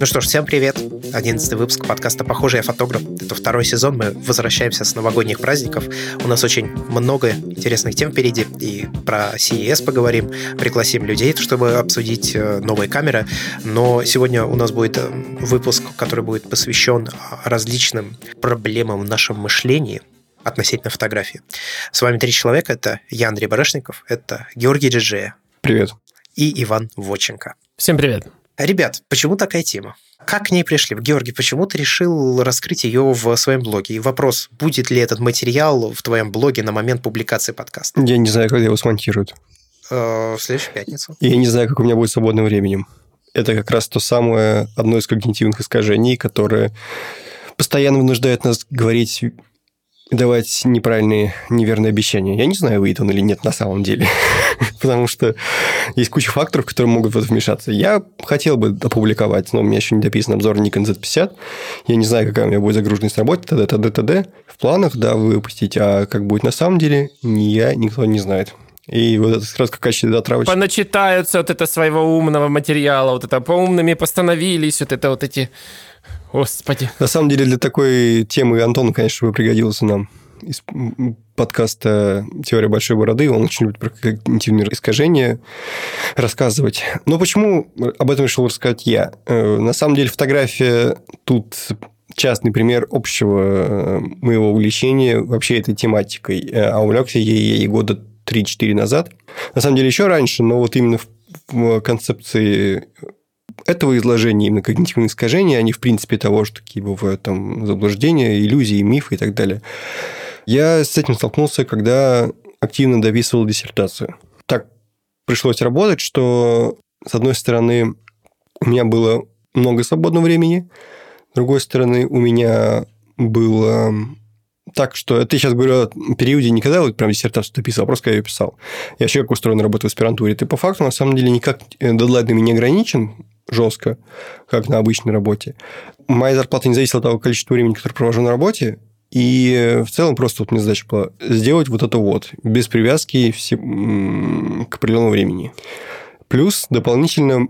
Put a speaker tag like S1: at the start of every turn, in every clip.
S1: Ну что ж, всем привет. Одиннадцатый выпуск подкаста «Похоже, я фотограф». Это второй сезон, мы возвращаемся с новогодних праздников. У нас очень много интересных тем впереди, и про CES поговорим, пригласим людей, чтобы обсудить э, новые камеры. Но сегодня у нас будет э, выпуск, который будет посвящен различным проблемам в нашем мышлении, относительно фотографии. С вами три человека. Это я, Андрей Барышников, это Георгий Джиджея.
S2: Привет.
S1: И Иван Воченко.
S3: Всем привет.
S1: Ребят, почему такая тема? Как к ней пришли? Георгий, почему ты решил раскрыть ее в своем блоге? И вопрос, будет ли этот материал в твоем блоге на момент публикации подкаста?
S2: Я не знаю, когда его смонтируют.
S1: Э, в следующую пятницу.
S2: Я не знаю, как у меня будет свободным временем. Это как раз то самое, одно из когнитивных искажений, которое постоянно вынуждает нас говорить давать неправильные, неверные обещания. Я не знаю, выйдет он или нет на самом деле. Потому что есть куча факторов, которые могут вмешаться. Я хотел бы опубликовать, но у меня еще не дописан обзор Nikon Z50. Я не знаю, какая у меня будет загруженность работы, т.д. т.д. т.д. В планах, да, выпустить, а как будет на самом деле, я, никто не знает. И вот это сразу как качество отравочка.
S3: Поначитаются вот это своего умного материала, вот это по умными постановились, вот это вот эти Господи.
S2: На самом деле, для такой темы Антон, конечно, бы пригодился нам из подкаста «Теория большой бороды». Он очень любит про когнитивные искажения рассказывать. Но почему об этом решил рассказать я? Э, на самом деле, фотография тут частный пример общего э, моего увлечения вообще этой тематикой. Э, а увлекся я ей года 3-4 назад. На самом деле, еще раньше, но вот именно в концепции этого изложения именно когнитивные искажения, они в принципе того, что какие бывают там заблуждения, иллюзии, мифы и так далее. Я с этим столкнулся, когда активно дописывал диссертацию. Так пришлось работать, что, с одной стороны, у меня было много свободного времени, с другой стороны, у меня было так, что я сейчас говорю о периоде не когда вот прям диссертацию дописывал, а просто я ее писал. Я вообще как устроен работа в аспирантуре. Ты по факту, на самом деле, никак э, дедлайнами не ограничен жестко, как на обычной работе. Моя зарплата не зависела от того количества времени, которое провожу на работе, и в целом просто вот мне задача была сделать вот это вот, без привязки все... к определенному времени. Плюс дополнительно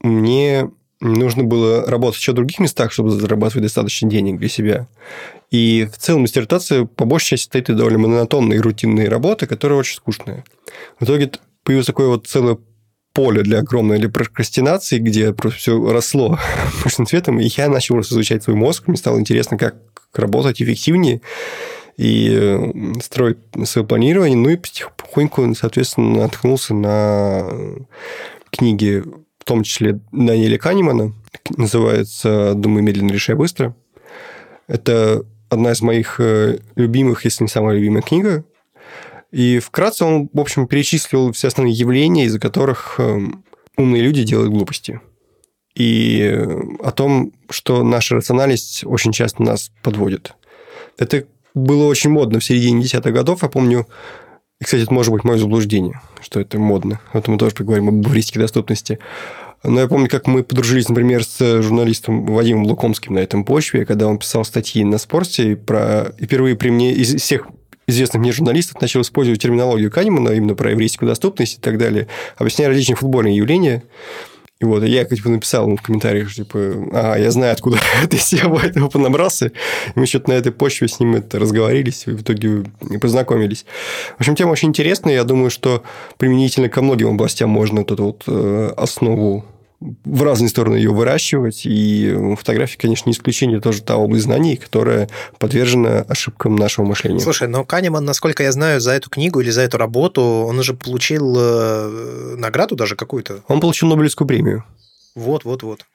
S2: мне нужно было работать еще в других местах, чтобы зарабатывать достаточно денег для себя. И в целом диссертация по большей части состоит из довольно монотонной и рутинной работы, которая очень скучная. В итоге появилось такое вот целое поле для огромной для прокрастинации, где просто все росло мощным цветом, и я начал изучать свой мозг, мне стало интересно, как работать эффективнее и э, строить свое планирование, ну и потихоньку, соответственно, наткнулся на книги, в том числе Даниэля Канемана, называется «Думай медленно, решай быстро». Это одна из моих э, любимых, если не самая любимая книга. И вкратце он, в общем, перечислил все основные явления, из-за которых э, умные люди делают глупости. И э, о том, что наша рациональность очень часто нас подводит. Это было очень модно в середине десятых годов. Я помню, и, кстати, это может быть мое заблуждение, что это модно. Это мы тоже поговорим об эвристике доступности. Но я помню, как мы подружились, например, с журналистом Вадимом Лукомским на этом почве, когда он писал статьи на спорте, про... и впервые при мне из всех известных мне журналистов начал использовать терминологию Канемана именно про еврейскую доступность и так далее, объясняя различные футбольные явления. И вот я как бы написал ему в комментариях, типа, а, я знаю, откуда ты SEO этого понабрался. И мы что-то на этой почве с ним это разговорились, и в итоге познакомились. В общем, тема очень интересная. Я думаю, что применительно ко многим областям можно эту вот э, основу в разные стороны ее выращивать. И фотография, конечно, не исключение, тоже та область знаний, которая подвержена ошибкам нашего мышления.
S1: Слушай, но Канеман, насколько я знаю, за эту книгу или за эту работу, он уже получил э, награду даже какую-то.
S2: Он получил Нобелевскую премию.
S1: Вот, вот, вот.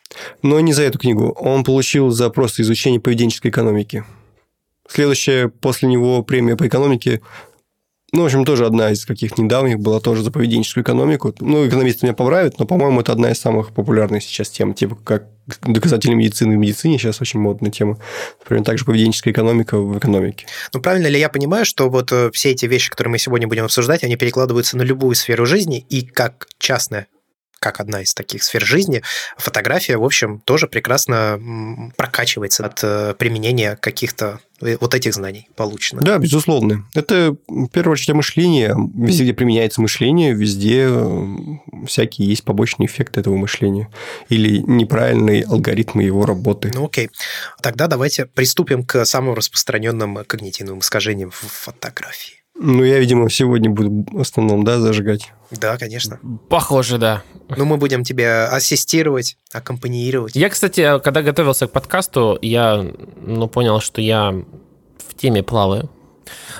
S2: Но не за эту книгу. Он получил за просто изучение поведенческой экономики. Следующая после него премия по экономике ну, в общем, тоже одна из каких недавних была тоже за поведенческую экономику. Ну, экономисты меня поправят, но, по-моему, это одна из самых популярных сейчас тем, типа как доказатели медицины в медицине сейчас очень модная тема. Например, также поведенческая экономика в экономике.
S1: Ну, правильно ли я понимаю, что вот э, все эти вещи, которые мы сегодня будем обсуждать, они перекладываются на любую сферу жизни, и как частная как одна из таких сфер жизни, фотография, в общем, тоже прекрасно прокачивается от э, применения каких-то вот этих знаний получено.
S2: Да, безусловно. Это, в первую очередь, мышление. Везде, где применяется мышление, везде э, всякие есть побочные эффекты этого мышления. Или неправильные алгоритмы его работы.
S1: Ну, окей. Тогда давайте приступим к самым распространенным когнитивным искажениям в фотографии.
S2: Ну, я, видимо, сегодня буду в основном, да, зажигать.
S1: Да, конечно.
S3: Похоже, да.
S1: Ну, мы будем тебе ассистировать, аккомпанировать.
S3: Я, кстати, когда готовился к подкасту, я ну, понял, что я в теме плаваю.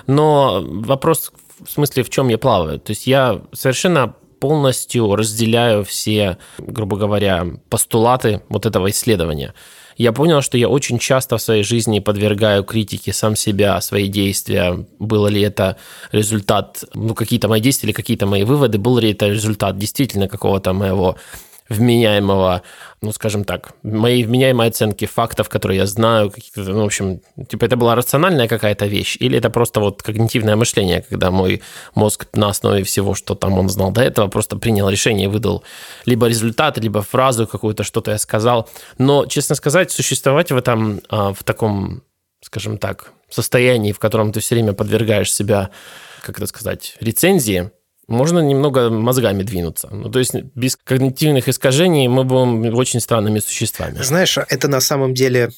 S3: Но вопрос в смысле, в чем я плаваю? То есть я совершенно полностью разделяю все, грубо говоря, постулаты вот этого исследования я понял, что я очень часто в своей жизни подвергаю критике сам себя, свои действия. Было ли это результат, ну, какие-то мои действия или какие-то мои выводы, был ли это результат действительно какого-то моего вменяемого, ну, скажем так, моей вменяемой оценки фактов, которые я знаю, ну, в общем, типа это была рациональная какая-то вещь, или это просто вот когнитивное мышление, когда мой мозг на основе всего, что там он знал до этого, просто принял решение и выдал либо результат, либо фразу какую-то, что-то я сказал. Но, честно сказать, существовать в этом, а, в таком, скажем так, состоянии, в котором ты все время подвергаешь себя, как это сказать, рецензии, можно немного мозгами двинуться. Ну, то есть без когнитивных искажений мы будем очень странными существами.
S1: Знаешь, это на самом деле...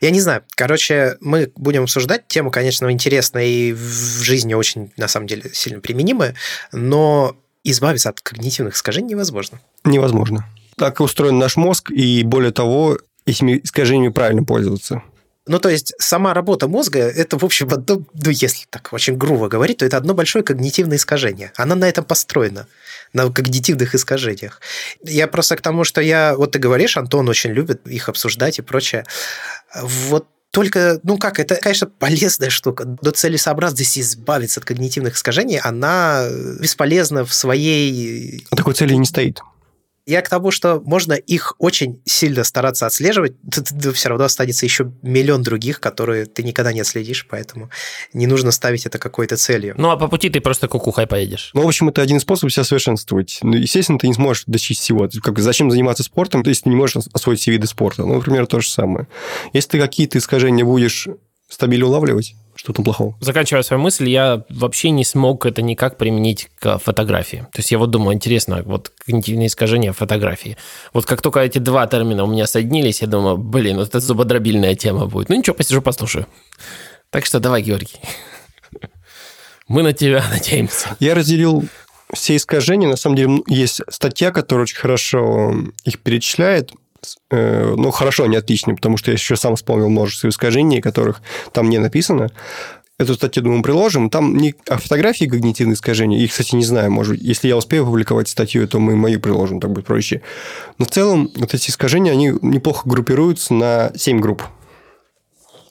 S1: Я не знаю. Короче, мы будем обсуждать тему, конечно, интересная и в жизни очень, на самом деле, сильно применимая, но избавиться от когнитивных искажений невозможно.
S2: Невозможно. Так устроен наш мозг, и более того, этими искажениями правильно пользоваться.
S1: Ну, то есть сама работа мозга, это, в общем, одно, ну, если так очень грубо говорить, то это одно большое когнитивное искажение. Она на этом построена, на когнитивных искажениях. Я просто к тому, что я, вот ты говоришь, Антон очень любит их обсуждать и прочее. Вот только, ну как, это, конечно, полезная штука, но целесообразность избавиться от когнитивных искажений, она бесполезна в своей...
S2: А такой цели не стоит.
S1: Я к тому, что можно их очень сильно стараться отслеживать, но все равно останется еще миллион других, которые ты никогда не отследишь, поэтому не нужно ставить это какой-то целью.
S3: Ну, а по пути ты просто кукухой поедешь.
S2: Ну, в общем, это один из способов себя совершенствовать. Ну, естественно, ты не сможешь достичь всего. Как, зачем заниматься спортом, если ты не можешь освоить все виды спорта? Ну, например, то же самое. Если ты какие-то искажения будешь стабильно улавливать, что там плохого?
S3: Заканчивая свою мысль, я вообще не смог это никак применить к фотографии. То есть я вот думаю, интересно, вот когнитивные искажения фотографии. Вот как только эти два термина у меня соединились, я думаю, блин, вот это зубодробильная тема будет. Ну ничего, посижу, послушаю. Так что давай, Георгий. Мы на тебя надеемся.
S2: Я разделил все искажения. На самом деле есть статья, которая очень хорошо их перечисляет. Э, ну, хорошо, не отлично, потому что я еще сам вспомнил множество искажений, которых там не написано. Эту статью, думаю, приложим. Там не о фотографии когнитивные искажения. Их, кстати, не знаю. Может, если я успею опубликовать статью, то мы мою приложим, так будет проще. Но в целом вот эти искажения, они неплохо группируются на 7 групп.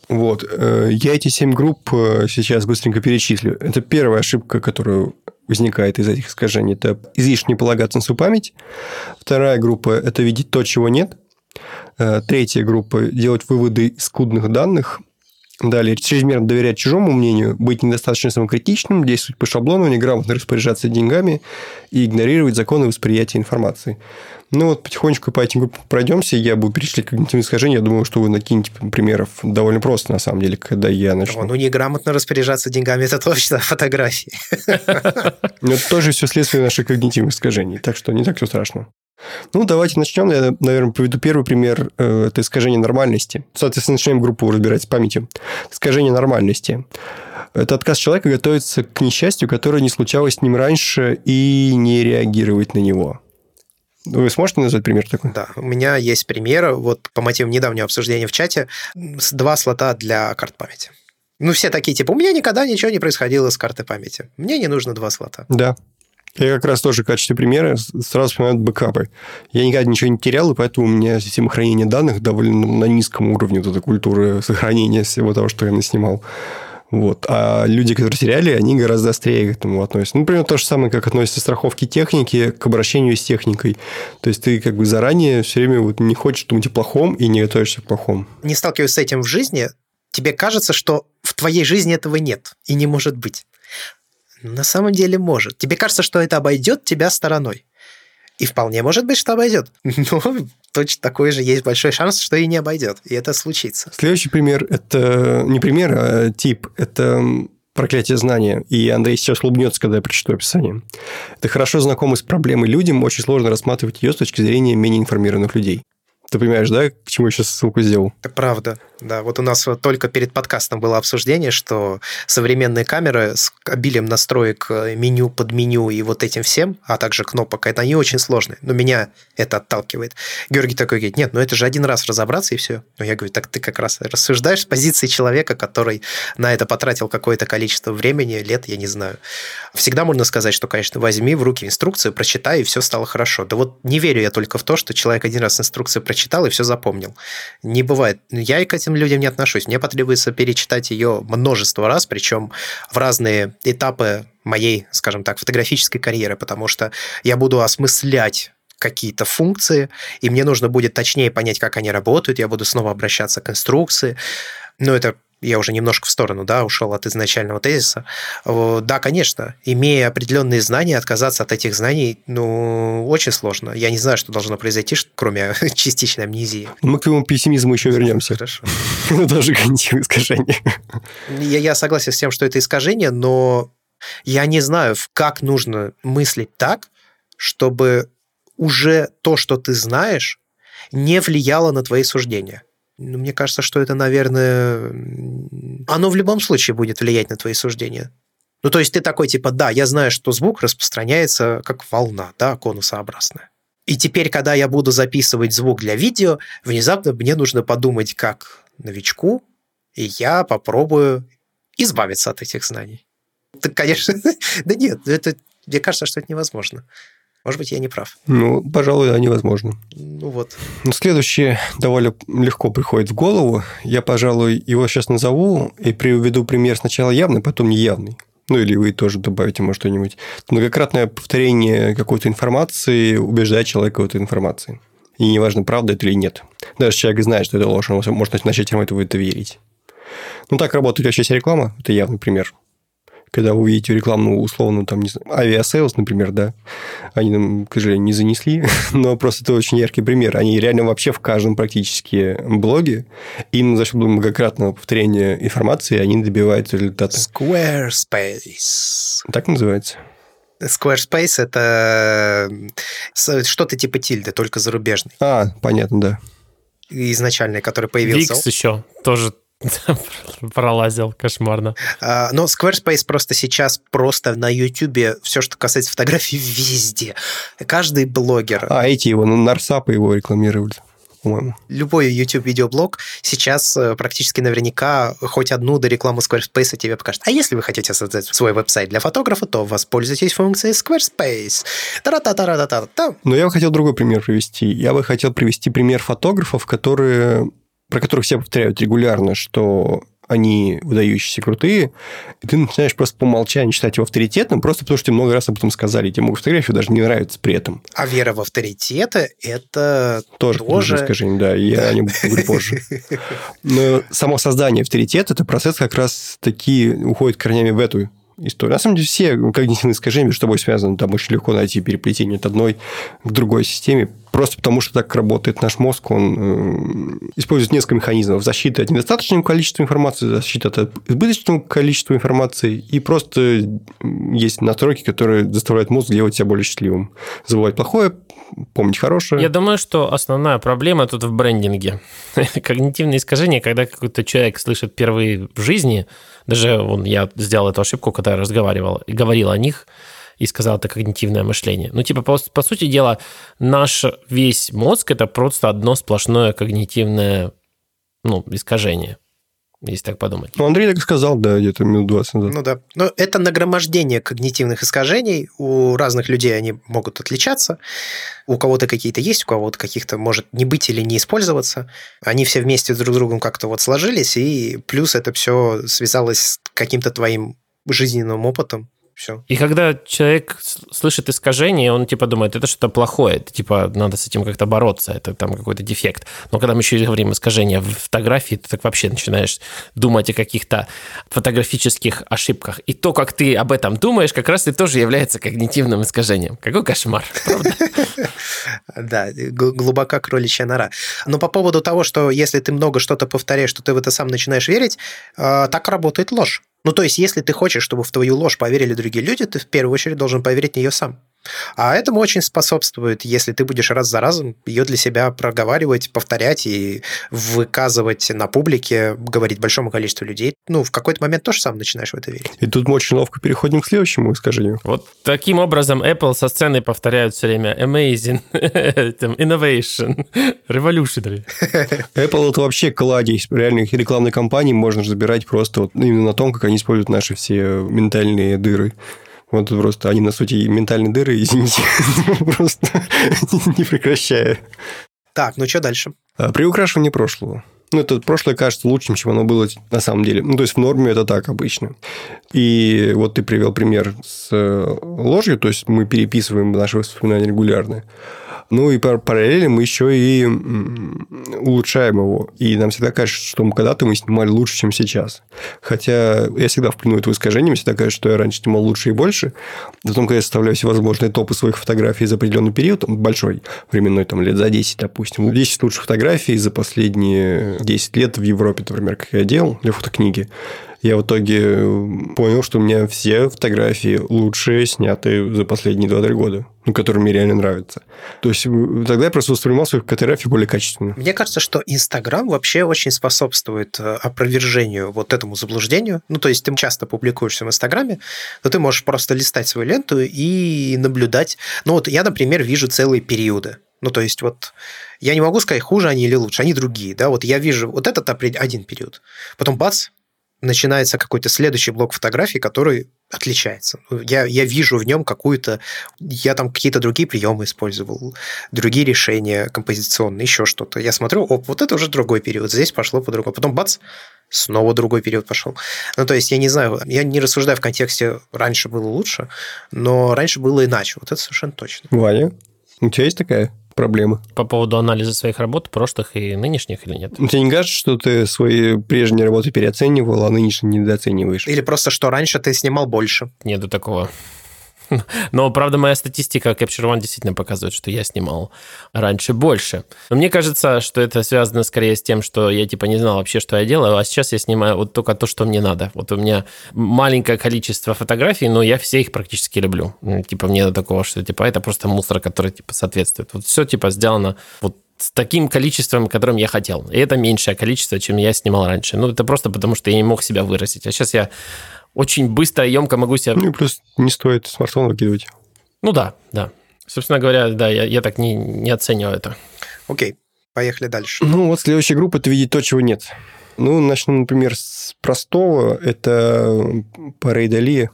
S2: Вот. Э, я эти 7 групп э, сейчас быстренько перечислю. Это первая ошибка, которую возникает из этих искажений. Это излишне полагаться на свою память. Вторая группа – это видеть то, чего нет. Э, третья группа – делать выводы из скудных данных. Далее, чрезмерно доверять чужому мнению, быть недостаточно самокритичным, действовать по шаблону, неграмотно распоряжаться деньгами и игнорировать законы восприятия информации. Ну вот потихонечку по этим группам пройдемся, я буду перечислять когнитивные искажения. Я думаю, что вы накинете примеров довольно просто, на самом деле, когда я начну.
S1: Ну, неграмотно распоряжаться деньгами – это точно фотографии.
S2: Но это тоже все следствие наших когнитивных искажений, так что не так все страшно. Ну, давайте начнем. Я, наверное, приведу первый пример. Э, это искажение нормальности. Соответственно, начнем группу разбирать с памятью. Искажение нормальности. Это отказ человека готовиться к несчастью, которое не случалось с ним раньше, и не реагировать на него. Вы сможете назвать пример такой?
S1: Да, у меня есть пример. Вот по мотивам недавнего обсуждения в чате. Два слота для карт памяти. Ну, все такие, типа, у меня никогда ничего не происходило с картой памяти. Мне не нужно два слота.
S2: Да, я как раз тоже в качестве примера сразу вспоминаю бэкапы. Я никогда ничего не терял, и поэтому у меня система хранения данных довольно на низком уровне, вот эта культура сохранения всего того, что я наснимал. Вот. А люди, которые теряли, они гораздо острее к этому относятся. Ну, например, то же самое, как относятся страховки техники к обращению с техникой. То есть ты как бы заранее все время вот не хочешь думать о плохом и не готовишься к плохому.
S1: Не сталкиваясь с этим в жизни, тебе кажется, что в твоей жизни этого нет и не может быть. На самом деле может. Тебе кажется, что это обойдет тебя стороной. И вполне может быть, что обойдет. Но точно такой же есть большой шанс, что и не обойдет. И это случится.
S2: Следующий пример – это не пример, а тип. Это проклятие знания. И Андрей сейчас улыбнется, когда я прочту описание. Это хорошо знакомый с проблемой людям, очень сложно рассматривать ее с точки зрения менее информированных людей. Ты понимаешь, да, к чему я сейчас ссылку сделал?
S1: Это правда. Да, вот у нас вот только перед подкастом было обсуждение, что современные камеры с обилием настроек э, меню под меню и вот этим всем, а также кнопок, это они очень сложные. Но меня это отталкивает. Георгий такой говорит, нет, ну это же один раз разобраться и все. Но я говорю, так ты как раз рассуждаешь с позиции человека, который на это потратил какое-то количество времени, лет, я не знаю. Всегда можно сказать, что, конечно, возьми в руки инструкцию, прочитай, и все стало хорошо. Да вот не верю я только в то, что человек один раз инструкцию прочитал и все запомнил. Не бывает. Я и этим людям не отношусь. Мне потребуется перечитать ее множество раз, причем в разные этапы моей, скажем так, фотографической карьеры, потому что я буду осмыслять какие-то функции, и мне нужно будет точнее понять, как они работают, я буду снова обращаться к инструкции. Но это я уже немножко в сторону, да, ушел от изначального тезиса. Да, конечно, имея определенные знания, отказаться от этих знаний, ну, очень сложно. Я не знаю, что должно произойти, кроме частичной амнезии.
S2: Мы к его пессимизму еще вернемся. Хорошо. Ну, даже когнитивное искажение.
S1: Я, я согласен с тем, что это искажение, но я не знаю, как нужно мыслить так, чтобы уже то, что ты знаешь, не влияло на твои суждения. Ну, мне кажется, что это, наверное, оно в любом случае будет влиять на твои суждения. Ну, то есть ты такой, типа, да, я знаю, что звук распространяется как волна, да, конусообразная. И теперь, когда я буду записывать звук для видео, внезапно мне нужно подумать как новичку, и я попробую избавиться от этих знаний. Так, конечно, да нет, это, мне кажется, что это невозможно. Может быть, я не прав.
S2: Ну, пожалуй, да, невозможно.
S1: Ну вот.
S2: Ну, следующее довольно легко приходит в голову. Я, пожалуй, его сейчас назову и приведу пример сначала явный, потом неявный. Ну, или вы тоже добавите, может, что-нибудь. Многократное повторение какой-то информации убеждает человека в этой информации. И неважно, правда это или нет. Даже человек знает, что это ложь, он может начать ему это, в это верить. Ну, так работает вообще вся реклама. Это явный пример когда вы увидите рекламу, условно, там, не знаю, Aviasales, например, да, они нам, к сожалению, не занесли, но просто это очень яркий пример. Они реально вообще в каждом практически блоге, им за счет многократного повторения информации, они добиваются результата.
S1: Squarespace.
S2: Так называется?
S1: Squarespace – это что-то типа тильды, только зарубежный.
S2: А, понятно, да.
S1: Изначальный, который появился.
S3: Wix еще тоже Пролазил, кошмарно.
S1: А, но Squarespace просто сейчас просто на YouTube все, что касается фотографий, везде. Каждый блогер...
S2: А, эти его, ну, Нарсапы его рекламировали по-моему.
S1: Любой YouTube-видеоблог сейчас э, практически наверняка хоть одну до рекламу Squarespace тебе покажет. А если вы хотите создать свой веб-сайт для фотографа, то воспользуйтесь функцией Squarespace. Та-ра-та-та-ра-та-та.
S2: Но я бы хотел другой пример привести. Я бы хотел привести пример фотографов, которые про которых все повторяют регулярно, что они выдающиеся, крутые, и ты начинаешь просто по умолчанию считать его авторитетным, просто потому что тебе много раз об этом сказали, и тебе могут фотографию даже не нравится при этом.
S1: А вера в авторитеты – это
S2: тоже... Тоже искажение, да, я да. о нем поговорю позже. Но само создание авторитета – это процесс как раз таки уходит корнями в эту история. На самом деле, все когнитивные искажения между собой связаны. Там очень легко найти переплетение от одной к другой системе. Просто потому, что так работает наш мозг, он э, использует несколько механизмов. Защиты от недостаточного количества информации, защита от избыточного количества информации. И просто есть настройки, которые заставляют мозг делать себя более счастливым. Забывать плохое, помнить хорошее.
S3: Я думаю, что основная проблема тут в брендинге. Когнитивные искажения, когда какой-то человек слышит впервые в жизни, даже вон, я сделал эту ошибку, когда я разговаривал и говорил о них, и сказал, это когнитивное мышление. Ну, типа, по, по сути дела, наш весь мозг – это просто одно сплошное когнитивное ну, искажение если так подумать.
S2: Ну, Андрей так сказал, да, где-то минут 20 назад.
S1: Ну да. Но это нагромождение когнитивных искажений. У разных людей они могут отличаться. У кого-то какие-то есть, у кого-то каких-то может не быть или не использоваться. Они все вместе друг с другом как-то вот сложились, и плюс это все связалось с каким-то твоим жизненным опытом, все.
S3: И когда человек слышит искажение, он типа думает, это что-то плохое, это типа надо с этим как-то бороться, это там какой-то дефект. Но когда мы еще говорим искажение в фотографии, ты так вообще начинаешь думать о каких-то фотографических ошибках. И то, как ты об этом думаешь, как раз и тоже является когнитивным искажением. Какой кошмар, правда?
S1: Да, глубока кроличья нора. Но по поводу того, что если ты много что-то повторяешь, что ты в это сам начинаешь верить, а, так работает ложь. Ну, то есть, если ты хочешь, чтобы в твою ложь поверили другие люди, ты в первую очередь должен поверить в нее сам. А этому очень способствует, если ты будешь раз за разом ее для себя проговаривать, повторять и выказывать на публике, говорить большому количеству людей. Ну, в какой-то момент тоже сам начинаешь в это верить.
S2: И тут мы очень ловко переходим к следующему искажению.
S3: Вот таким образом Apple со сцены повторяют все время amazing, innovation, revolutionary.
S2: Apple это вообще кладезь реальных рекламных кампаний можно забирать просто вот именно на том, как они используют наши все ментальные дыры. Вот просто они, на сути, ментальные дыры, извините, просто не прекращая.
S1: Так, ну что дальше?
S2: А, приукрашивание прошлого. Ну, это прошлое кажется лучшим, чем оно было на самом деле. Ну, то есть, в норме это так обычно. И вот ты привел пример с э, ложью, то есть, мы переписываем наши воспоминания регулярно. Ну и параллельно мы еще и улучшаем его. И нам всегда кажется, что когда-то мы снимали лучше, чем сейчас. Хотя я всегда в плену этого искажения, мне всегда кажется, что я раньше снимал лучше и больше. Потом, когда я составляю всевозможные топы своих фотографий за определенный период, большой временной, там, лет за 10, допустим, 10 лучших фотографий за последние 10 лет в Европе, например, как я делал для фотокниги, я в итоге понял, что у меня все фотографии лучшие сняты за последние 2-3 года, ну, которые мне реально нравятся. То есть тогда я просто воспринимал свои фотографии более качественно.
S1: Мне кажется, что Инстаграм вообще очень способствует э, опровержению вот этому заблуждению. Ну, то есть ты часто публикуешься в Инстаграме, но ты можешь просто листать свою ленту и наблюдать. Ну, вот я, например, вижу целые периоды. Ну, то есть вот я не могу сказать, хуже они или лучше, они другие, да, вот я вижу вот этот один период, потом бац, начинается какой-то следующий блок фотографий, который отличается. Я, я вижу в нем какую-то... Я там какие-то другие приемы использовал, другие решения композиционные, еще что-то. Я смотрю, оп, вот это уже другой период, здесь пошло по-другому. Потом бац, снова другой период пошел. Ну, то есть, я не знаю, я не рассуждаю в контексте «раньше было лучше», но раньше было иначе. Вот это совершенно точно.
S2: Ваня, у тебя есть такая проблемы.
S3: По поводу анализа своих работ, прошлых и нынешних или нет?
S2: Тебе не кажется, что ты свои прежние работы переоценивал, а нынешние недооцениваешь?
S1: Или просто, что раньше ты снимал больше?
S3: Нету такого. Но, правда, моя статистика Capture One действительно показывает, что я снимал раньше больше. Но мне кажется, что это связано скорее с тем, что я типа не знал вообще, что я делаю, а сейчас я снимаю вот только то, что мне надо. Вот у меня маленькое количество фотографий, но я все их практически люблю. Типа мне такого, что типа это просто мусор, который типа соответствует. Вот все типа сделано вот с таким количеством, которым я хотел. И это меньшее количество, чем я снимал раньше. Ну, это просто потому, что я не мог себя выразить. А сейчас я очень быстро и емко могу себя...
S2: Ну, плюс не стоит смартфон выкидывать.
S3: Ну да, да. Собственно говоря, да, я, я так не, не оцениваю это.
S1: Окей, поехали дальше.
S2: Ну, вот следующая группа – это видеть то, чего нет. Ну, начну, например, с простого. Это парейдалия.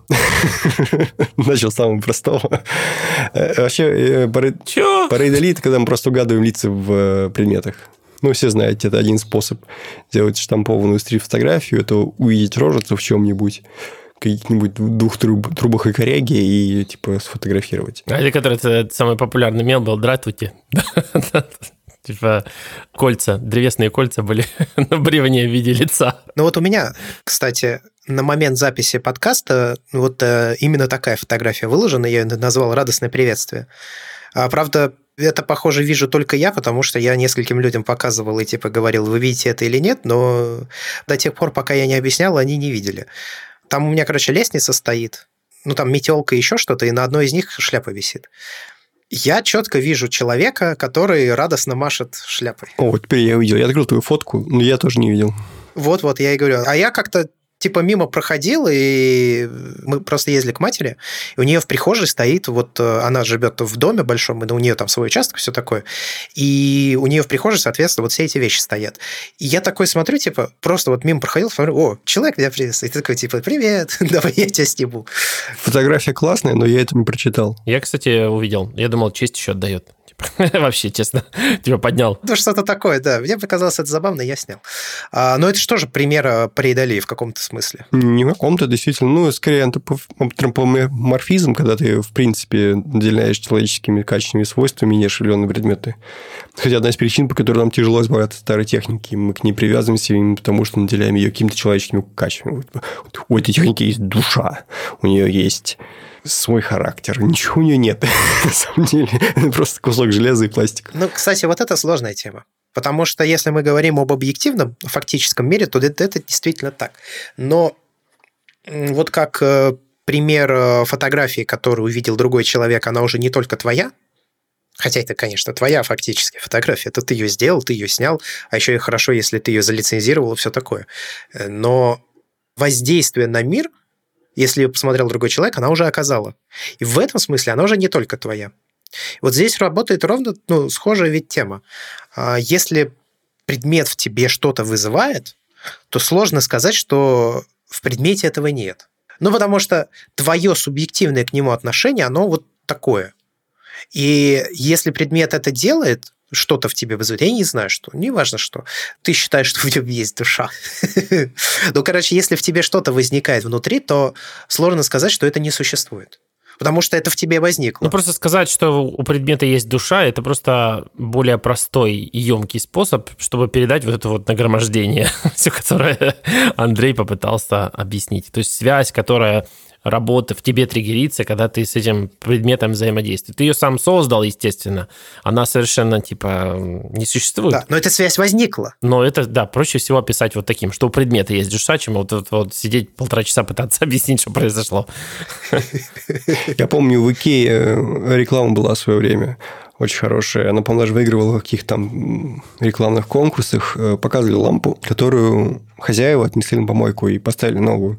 S2: Начал с самого простого. Э, вообще, парейдалия – это когда мы просто угадываем лица в э, предметах. Ну, все знаете, это один способ сделать штампованную стрит-фотографию, это увидеть рожицу в чем-нибудь, каких-нибудь двух труб, трубах и коряге и, типа, сфотографировать.
S3: А это который это самый популярный мем был «Дратути». Типа кольца, древесные кольца были на бревне в виде лица.
S1: Ну вот у меня, кстати, на момент записи подкаста вот э, именно такая фотография выложена, я ее назвал «Радостное приветствие». А, правда, это, похоже, вижу только я, потому что я нескольким людям показывал и типа говорил, вы видите это или нет, но до тех пор, пока я не объяснял, они не видели. Там у меня, короче, лестница стоит, ну там метелка и еще что-то, и на одной из них шляпа висит. Я четко вижу человека, который радостно машет шляпой.
S2: О, теперь я увидел. Я открыл твою фотку, но я тоже не видел.
S1: Вот-вот, я и говорю. А я как-то типа мимо проходил, и мы просто ездили к матери, и у нее в прихожей стоит, вот э, она живет в доме большом, и у нее там свой участок, все такое, и у нее в прихожей, соответственно, вот все эти вещи стоят. И я такой смотрю, типа, просто вот мимо проходил, смотрю, о, человек меня приветствует, и ты такой, типа, привет, давай я тебя сниму.
S2: Фотография классная, но я это не прочитал.
S3: Я, кстати, увидел, я думал, честь еще отдает Типа, вообще, честно, тебя поднял.
S1: Ну, что-то такое, да. Мне показалось это забавно, я снял. А, но это что же пример э, преодолей в каком-то смысле?
S2: Не в каком-то, действительно. Ну, скорее антропоморфизм, когда ты, в принципе, наделяешь человеческими качественными свойствами неошевеленные предметы. Хотя одна из причин, по которой нам тяжело избавляться от старой техники, мы к ней привязываемся именно потому, что наделяем ее какими-то человеческими качествами. У этой техники есть душа, у нее есть свой характер. Ничего у нее нет, на самом деле. Просто кусок железа и пластик.
S1: Ну, кстати, вот это сложная тема. Потому что если мы говорим об объективном, фактическом мире, то это, это действительно так. Но вот как э, пример э, фотографии, которую увидел другой человек, она уже не только твоя, Хотя это, конечно, твоя фактически фотография. Это ты ее сделал, ты ее снял, а еще и хорошо, если ты ее залицензировал и все такое. Э, но воздействие на мир – если ее посмотрел другой человек, она уже оказала. И в этом смысле она уже не только твоя. Вот здесь работает ровно ну, схожая ведь тема. А, если предмет в тебе что-то вызывает, то сложно сказать, что в предмете этого нет. Ну, потому что твое субъективное к нему отношение, оно вот такое. И если предмет это делает, что-то в тебе вызывает. Я не знаю, что. Неважно, что. Ты считаешь, что в тебе есть душа. ну, короче, если в тебе что-то возникает внутри, то сложно сказать, что это не существует. Потому что это в тебе возникло.
S3: Ну, просто сказать, что у предмета есть душа, это просто более простой и емкий способ, чтобы передать вот это вот нагромождение, все, которое Андрей попытался объяснить. То есть связь, которая работа в тебе триггерится, когда ты с этим предметом взаимодействуешь. Ты ее сам создал, естественно. Она совершенно, типа, не существует. Да,
S1: но эта связь возникла.
S3: Но это, да, проще всего описать вот таким, что у предмета есть душа, чем вот, вот, вот сидеть полтора часа пытаться объяснить, что произошло.
S2: Я помню, в Икее э, реклама была в свое время очень хорошая. Она, по-моему, даже выигрывала в каких-то там рекламных конкурсах. Э, показывали лампу, которую хозяева отнесли на помойку и поставили новую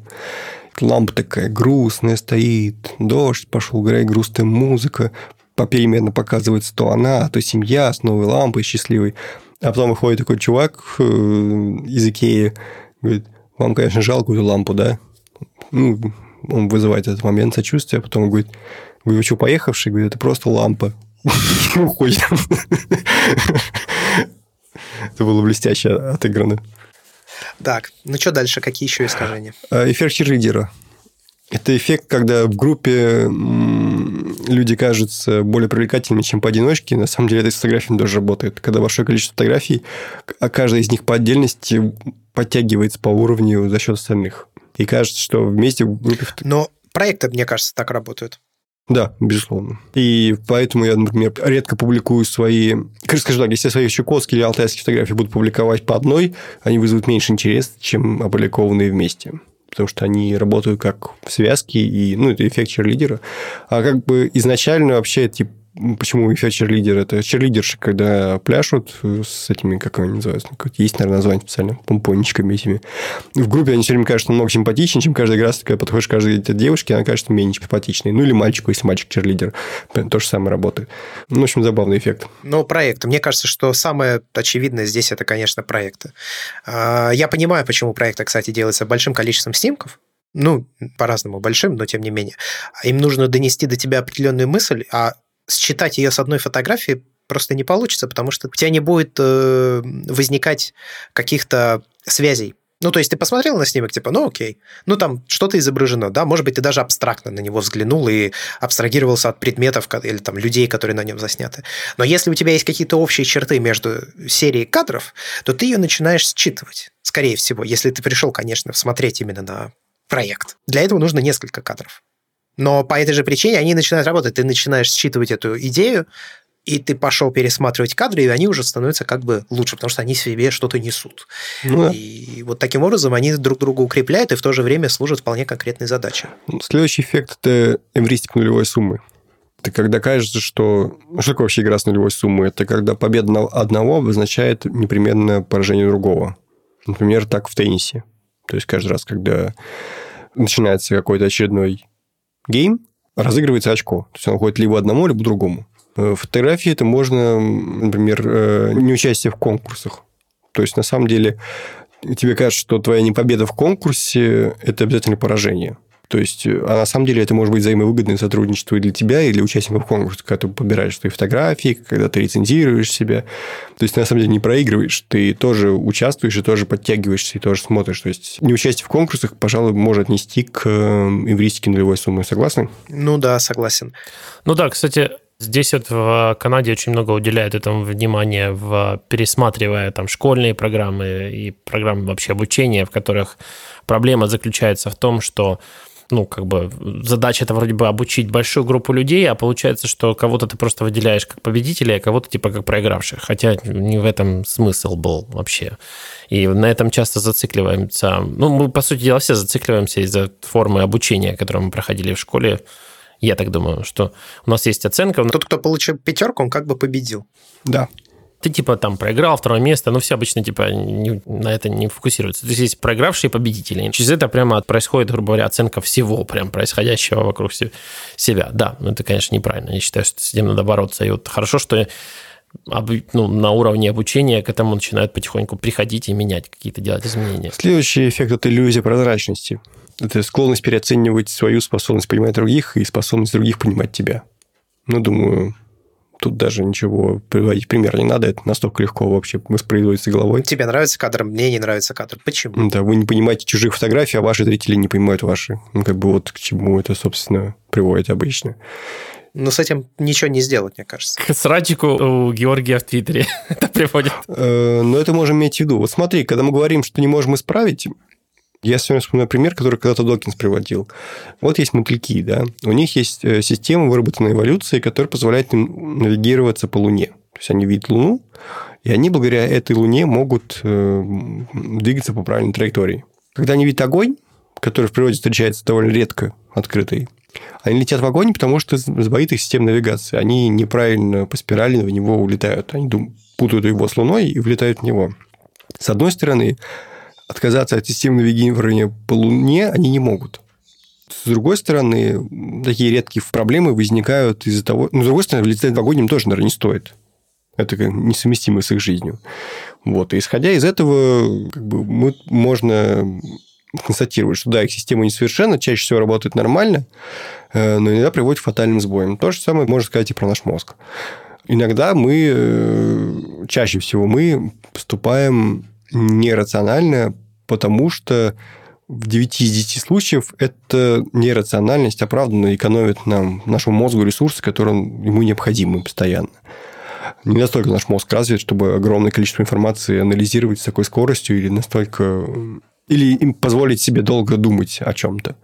S2: лампа такая грустная стоит, дождь пошел, играет грустная музыка, попеременно показывается то она, то семья с новой лампой счастливой. А потом выходит такой чувак э, из Икеи, говорит, вам, конечно, жалко эту лампу, да? Ну, он вызывает этот момент сочувствия, а потом говорит, вы что, поехавший? Говорит, это просто лампа. Уходит. Это было блестяще отыграно.
S1: Так, ну что дальше? Какие еще искажения?
S2: А, эффект черлидера. Это эффект, когда в группе люди кажутся более привлекательными, чем поодиночке. На самом деле это с фотографиями тоже работает. Когда большое количество фотографий, а каждая из них по отдельности подтягивается по уровню за счет остальных. И кажется, что вместе в группе...
S1: Но проекты, мне кажется, так работают.
S2: Да, безусловно. И поэтому я, например, редко публикую свои... Скажу так, если я свои чукотские или алтайские фотографии буду публиковать по одной, они вызовут меньше интерес, чем опубликованные вместе потому что они работают как в связке, и, ну, это эффект черлидера. А как бы изначально вообще, типа, Почему эффект черлидер? Это черлидерши, когда пляшут с этими, как они называются, есть, наверное, название специально, помпончиками этими. В группе они все время кажутся намного симпатичнее, чем каждый раз, когда подходишь к каждой девушке, она кажется менее симпатичной. Ну, или мальчику, если мальчик черлидер. То же самое работает. Ну, в общем, забавный эффект.
S1: Ну, проекты. Мне кажется, что самое очевидное здесь это, конечно, проекты. А, я понимаю, почему проекты, кстати, делаются большим количеством снимков, ну, по-разному большим, но тем не менее. Им нужно донести до тебя определенную мысль, а считать ее с одной фотографии просто не получится, потому что у тебя не будет э, возникать каких-то связей. Ну, то есть ты посмотрел на снимок, типа, ну окей, ну там что-то изображено, да, может быть, ты даже абстрактно на него взглянул и абстрагировался от предметов или там людей, которые на нем засняты. Но если у тебя есть какие-то общие черты между серией кадров, то ты ее начинаешь считывать, скорее всего, если ты пришел, конечно, смотреть именно на проект. Для этого нужно несколько кадров. Но по этой же причине они начинают работать. Ты начинаешь считывать эту идею, и ты пошел пересматривать кадры, и они уже становятся как бы лучше, потому что они себе что-то несут. Ну, и вот таким образом они друг друга укрепляют и в то же время служат вполне конкретной задаче.
S2: Следующий эффект – это эвристик нулевой суммы. Это когда кажется, что... Ну, что такое вообще игра с нулевой суммой? Это когда победа одного обозначает непременно поражение другого. Например, так в теннисе. То есть каждый раз, когда начинается какой-то очередной гейм, разыгрывается очко. То есть он ходит либо одному, либо другому. Фотографии это можно, например, э, не участие в конкурсах. То есть, на самом деле, тебе кажется, что твоя непобеда в конкурсе – это обязательно поражение. То есть, а на самом деле это может быть взаимовыгодное сотрудничество и для тебя, и для участников конкурса, когда ты подбираешь свои фотографии, когда ты рецензируешь себя. То есть, ты на самом деле не проигрываешь, ты тоже участвуешь и тоже подтягиваешься, и тоже смотришь. То есть, неучастие в конкурсах, пожалуй, может отнести к эвристике нулевой суммы. Согласны?
S1: Ну да, согласен.
S3: Ну да, кстати, Здесь вот в Канаде очень много уделяют этому внимания, в, пересматривая там школьные программы и программы вообще обучения, в которых проблема заключается в том, что ну, как бы задача это вроде бы обучить большую группу людей, а получается, что кого-то ты просто выделяешь как победителя, а кого-то типа как проигравших. Хотя не в этом смысл был вообще. И на этом часто зацикливаемся. Ну, мы, по сути дела, все зацикливаемся из-за формы обучения, которую мы проходили в школе. Я так думаю, что у нас есть оценка.
S1: Тот, кто получил пятерку, он как бы победил.
S2: Да
S3: ты типа там проиграл второе место, но все обычно типа не, на это не фокусируются. То есть есть проигравшие победители. Через это прямо происходит, грубо говоря, оценка всего прям происходящего вокруг себя. Да, ну это, конечно, неправильно. Я считаю, что с этим надо бороться. И вот хорошо, что ну, на уровне обучения к этому начинают потихоньку приходить и менять какие-то делать изменения.
S2: Следующий эффект – это иллюзия прозрачности. Это склонность переоценивать свою способность понимать других и способность других понимать тебя. Ну, думаю, Тут даже ничего приводить пример не надо, это настолько легко вообще воспроизводится головой.
S1: Тебе нравится кадр, мне не нравится кадр. Почему?
S2: Да, вы не понимаете чужих фотографий, а ваши зрители не понимают ваши. Ну, как бы вот к чему это, собственно, приводит обычно.
S1: Но с этим ничего не сделать, мне кажется.
S3: К срачику у Георгия в Твиттере это приводит.
S2: Э, но это можем иметь в виду. Вот смотри, когда мы говорим, что не можем исправить, я сегодня вспоминаю пример, который когда-то Докинс приводил. Вот есть мотыльки, да. У них есть э, система, выработанная эволюцией, которая позволяет им навигироваться по Луне. То есть они видят Луну, и они благодаря этой Луне могут э, двигаться по правильной траектории. Когда они видят огонь, который в природе встречается довольно редко открытый, они летят в огонь, потому что сбоит их система навигации. Они неправильно по спирали в него улетают. Они путают его с Луной и влетают в него. С одной стороны, отказаться от системы навигирования по Луне они не могут. С другой стороны, такие редкие проблемы возникают из-за того... Ну, с другой стороны, летать в огонь им тоже, наверное, не стоит. Это несовместимо с их жизнью. Вот. И исходя из этого, как бы, мы, можно констатировать, что да, их система несовершенна, чаще всего работает нормально, э, но иногда приводит к фатальным сбоям. То же самое можно сказать и про наш мозг. Иногда мы, э, чаще всего мы поступаем нерационально, потому что в 9 из 10 случаев эта нерациональность оправданно экономит нам, нашему мозгу ресурсы, которые ему необходимы постоянно. Не настолько наш мозг развит, чтобы огромное количество информации анализировать с такой скоростью или настолько... Или им позволить себе долго думать о чем-то.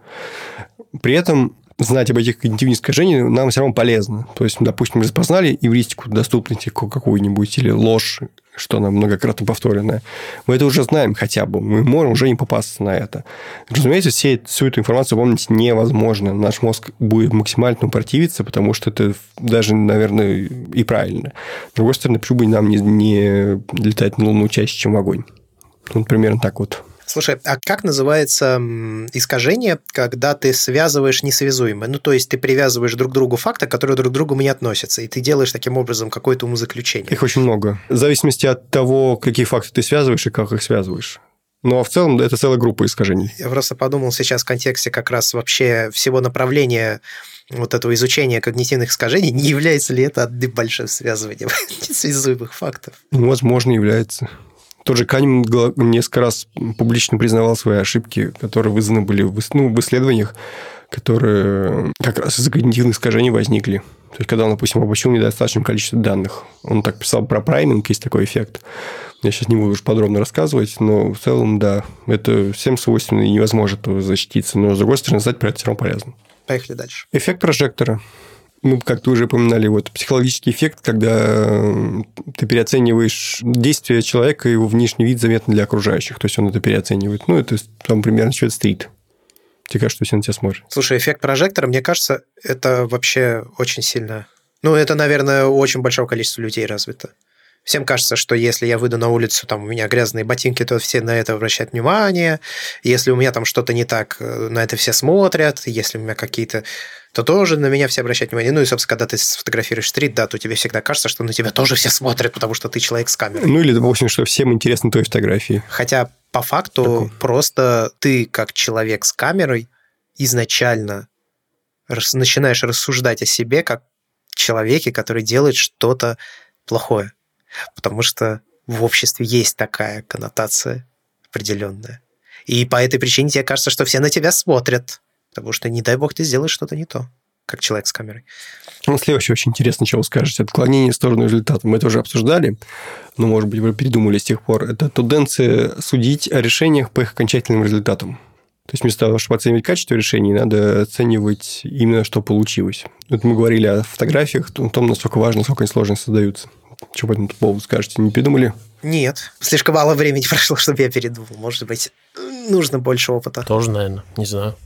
S2: При этом знать об этих когнитивных искажениях нам все равно полезно. То есть, допустим, распознали евристику доступности какую-нибудь или ложь что она многократно повторенная. Мы это уже знаем хотя бы. Мы можем уже не попасться на это. Разумеется, все, всю эту информацию помнить невозможно. Наш мозг будет максимально противиться, потому что это даже, наверное, и правильно. С другой стороны, почему бы нам не, не летать на Луну чаще, чем в огонь? Ну, примерно так вот.
S1: Слушай, а как называется искажение, когда ты связываешь несвязуемое? Ну, то есть ты привязываешь друг к другу факты, которые друг к другу не относятся, и ты делаешь таким образом какое-то умозаключение.
S2: Их очень много. В зависимости от того, какие факты ты связываешь и как их связываешь. Ну, а в целом это целая группа искажений.
S1: Я просто подумал сейчас в контексте как раз вообще всего направления вот этого изучения когнитивных искажений, не является ли это одним большим связыванием несвязуемых фактов?
S2: Ну, возможно, является. Тот же Канем несколько раз публично признавал свои ошибки, которые вызваны были в, ну, в исследованиях, которые как раз из-за когнитивных искажений возникли. То есть, когда он, допустим, обучил недостаточное количество данных. Он так писал про прайминг, есть такой эффект. Я сейчас не буду уж подробно рассказывать, но в целом, да, это всем свойственно и невозможно защититься. Но, с другой стороны, знать про это все равно полезно.
S1: Поехали дальше.
S2: Эффект прожектора мы как-то уже упоминали, вот психологический эффект, когда ты переоцениваешь действия человека, его внешний вид заметно для окружающих. То есть он это переоценивает. Ну, это там примерно счет стрит. Тебе кажется, что все на тебя смотрят.
S1: Слушай, эффект прожектора, мне кажется, это вообще очень сильно... Ну, это, наверное, у очень большого количества людей развито. Всем кажется, что если я выйду на улицу, там у меня грязные ботинки, то все на это обращают внимание. Если у меня там что-то не так, э, на это все смотрят. Если у меня какие-то то тоже на меня все обращают внимание. Ну и, собственно, когда ты сфотографируешь стрит, да, то тебе всегда кажется, что на тебя тоже все смотрят, потому что ты человек с камерой.
S2: Ну или, допустим, что всем интересны твои фотографии.
S1: Хотя по факту Такой. просто ты как человек с камерой изначально рас- начинаешь рассуждать о себе как человеке, который делает что-то плохое. Потому что в обществе есть такая коннотация определенная. И по этой причине тебе кажется, что все на тебя смотрят. Потому что, не дай бог, ты сделаешь что-то не то, как человек с камерой.
S2: Ну, следующее очень интересно, что вы скажете. Отклонение в сторону результата. Мы это уже обсуждали, но, может быть, вы передумали с тех пор. Это тенденция судить о решениях по их окончательным результатам. То есть вместо того, чтобы оценивать качество решений, надо оценивать именно, что получилось. Вот мы говорили о фотографиях, о том, насколько важно, насколько они сложно создаются. Что по этому поводу скажете? Не придумали?
S1: Нет, слишком мало времени прошло, чтобы я передумал. Может быть, нужно больше опыта.
S3: Тоже, наверное, не знаю,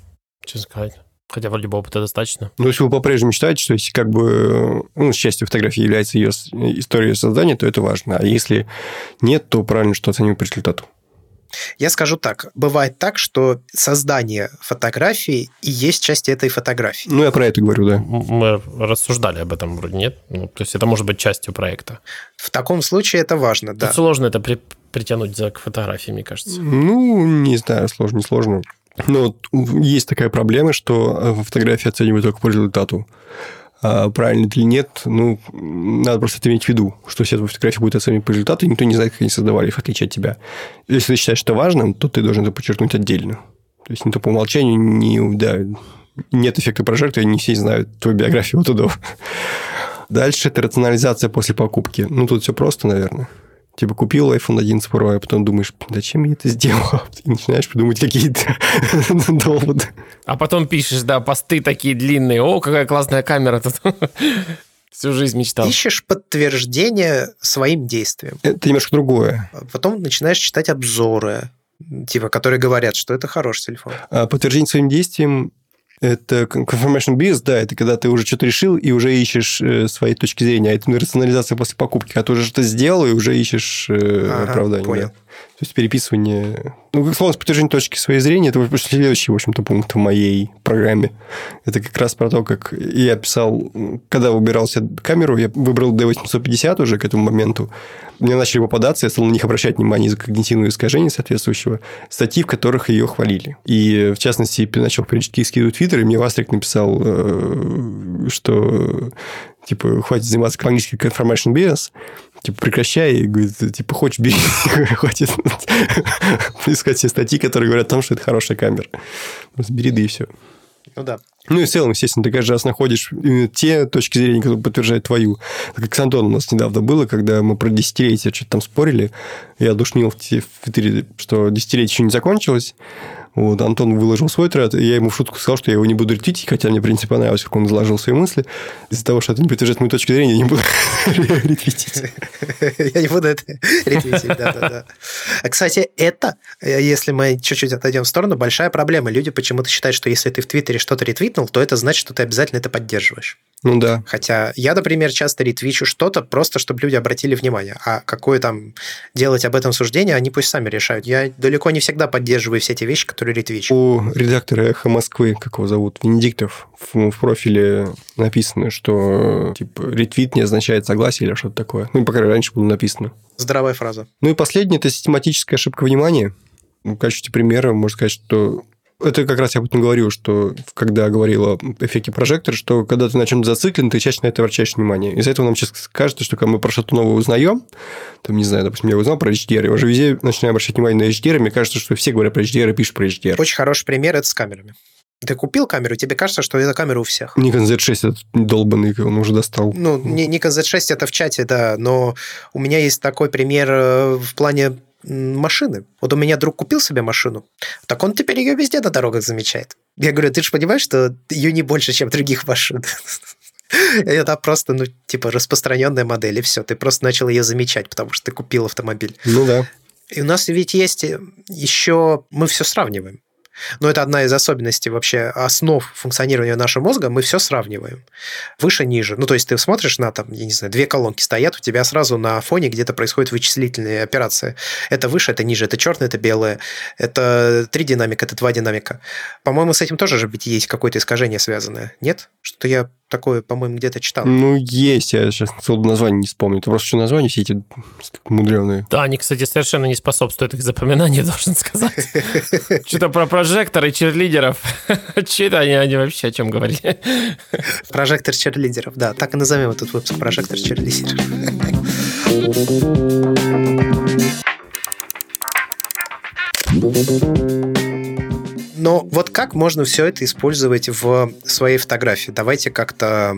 S3: что сказать. Хотя вроде бы опыта достаточно.
S2: Ну, если вы по-прежнему считаете, что если как бы ну, частью фотографии является ее история создания, то это важно. А если нет, то правильно, что оценивать по результату.
S1: Я скажу так. Бывает так, что создание фотографии и есть часть этой фотографии.
S2: Ну, я про это говорю, да.
S3: Мы рассуждали об этом вроде, нет? Ну, то есть это может быть частью проекта.
S1: В таком случае это важно,
S3: Тут
S1: да.
S3: сложно это при- притянуть за к фотографии, мне кажется.
S2: Ну, не знаю, сложно, не сложно. Но есть такая проблема, что фотографии оценивают только по результату. А правильно или нет, ну, надо просто это иметь в виду, что все твои фотографии будут оценивать по результату, и никто не знает, как они создавали в отличие от тебя. Если ты считаешь это важным, то ты должен это подчеркнуть отдельно. То есть, не то по умолчанию, не, да, нет эффекта прожектора, не все знают твою биографию от. Дальше это рационализация после покупки. Ну, тут все просто, наверное. Типа купил iPhone 11 Pro, а потом думаешь, зачем я это сделал? И начинаешь придумывать какие-то доводы.
S3: А потом пишешь, да, посты такие длинные. О, какая классная камера тут. Всю жизнь мечтал.
S1: Ищешь подтверждение своим действиям.
S2: Это немножко другое.
S1: А Потом начинаешь читать обзоры, типа, которые говорят, что это хороший телефон.
S2: А подтверждение своим действиям это confirmation bias, да, это когда ты уже что-то решил и уже ищешь э, свои точки зрения. А это рационализация после покупки, когда ты уже что-то сделал и уже ищешь э,
S1: Ага,
S2: оправдание.
S1: понял.
S2: да. То есть переписывание... Ну, как слово с подтверждением точки своей зрения, это следующий, в общем-то, пункт в моей программе. Это как раз про то, как я писал, когда выбирал себе камеру, я выбрал D850 уже к этому моменту. Мне начали попадаться, я стал на них обращать внимание из-за когнитивного искажения соответствующего, статьи, в которых ее хвалили. И, в частности, начал периодически скидывать Твиттер, и мне Вастрик написал, э, что типа, хватит заниматься по-английски confirmation bias, типа, прекращай, и говорит, типа, хочешь, бери, хватит искать все статьи, которые говорят о том, что это хорошая камера. Просто бери, да и все.
S1: Ну да.
S2: Ну и в целом, естественно, ты каждый раз находишь именно те точки зрения, которые подтверждают твою. Так как с Антоном у нас недавно было, когда мы про десятилетие что-то там спорили, я душнил в Твиттере, что десятилетие еще не закончилось. Вот, Антон выложил свой тред, и я ему в шутку сказал, что я его не буду ретвитить, хотя мне, в принципе, понравилось, как он изложил свои мысли. Из-за того, что это не подтверждает мою точку зрения, я не буду ретвитить.
S1: Я не буду это ретвитить, да-да-да. А, Кстати, это, э, если мы чуть-чуть отойдем в сторону, большая проблема. Люди почему-то считают, что если ты в Твиттере что-то ретвитнул, то это значит, что ты обязательно это поддерживаешь.
S2: Ну да.
S1: Хотя я, например, часто ретвичу что-то просто, чтобы люди обратили внимание. А какое там делать об этом суждение, они пусть сами решают. Я далеко не всегда поддерживаю все эти вещи, которые ретвичу.
S2: У редактора «Эхо Москвы», как его зовут, Венедиктов, в, в профиле написано, что типа ретвит не означает согласие или что-то такое. Ну, по крайней мере, раньше было написано.
S1: Здравая фраза.
S2: Ну и последнее – это систематическая ошибка внимания. В качестве примера можно сказать, что это как раз я об этом говорил, что когда говорил о эффекте прожектора, что когда ты на чем-то зациклен, ты чаще на это обращаешь внимание. Из-за этого нам сейчас кажется, что когда мы про что-то новое узнаем, там, не знаю, допустим, я узнал про HDR, я уже везде начинаю обращать внимание на HDR, и мне кажется, что все говорят про HDR и пишут про HDR.
S1: Очень хороший пример – это с камерами. Ты купил камеру, тебе кажется, что эта камера у всех.
S2: Nikon Z6 этот долбанный, он уже достал.
S1: Ну, Nikon Z6 это в чате, да, но у меня есть такой пример э, в плане машины. Вот у меня друг купил себе машину, так он теперь ее везде на дорогах замечает. Я говорю, ты же понимаешь, что ее не больше, чем других машин. Это просто, ну, типа, распространенная модель, и все. Ты просто начал ее замечать, потому что ты купил автомобиль.
S2: Ну да.
S1: И у нас ведь есть еще... Мы все сравниваем. Но это одна из особенностей вообще основ функционирования нашего мозга. Мы все сравниваем. Выше, ниже. Ну, то есть ты смотришь на, там, я не знаю, две колонки стоят, у тебя сразу на фоне где-то происходят вычислительные операции. Это выше, это ниже, это черное, это белое. Это три динамика, это два динамика. По-моему, с этим тоже же ведь есть какое-то искажение связанное. Нет? Что я такое, по-моему, где-то читал.
S2: Ну, есть, я сейчас название не вспомню. Это просто что названия все эти мудреные.
S3: Да, они, кстати, совершенно не способствуют их запоминанию, должен сказать. Что-то про прожектор черлидеров. Че это они, они вообще о чем говорили?
S1: Прожектор черлидеров, да. Так и назовем этот выпуск «Прожектор черлидеров». Но вот как можно все это использовать в своей фотографии? Давайте как-то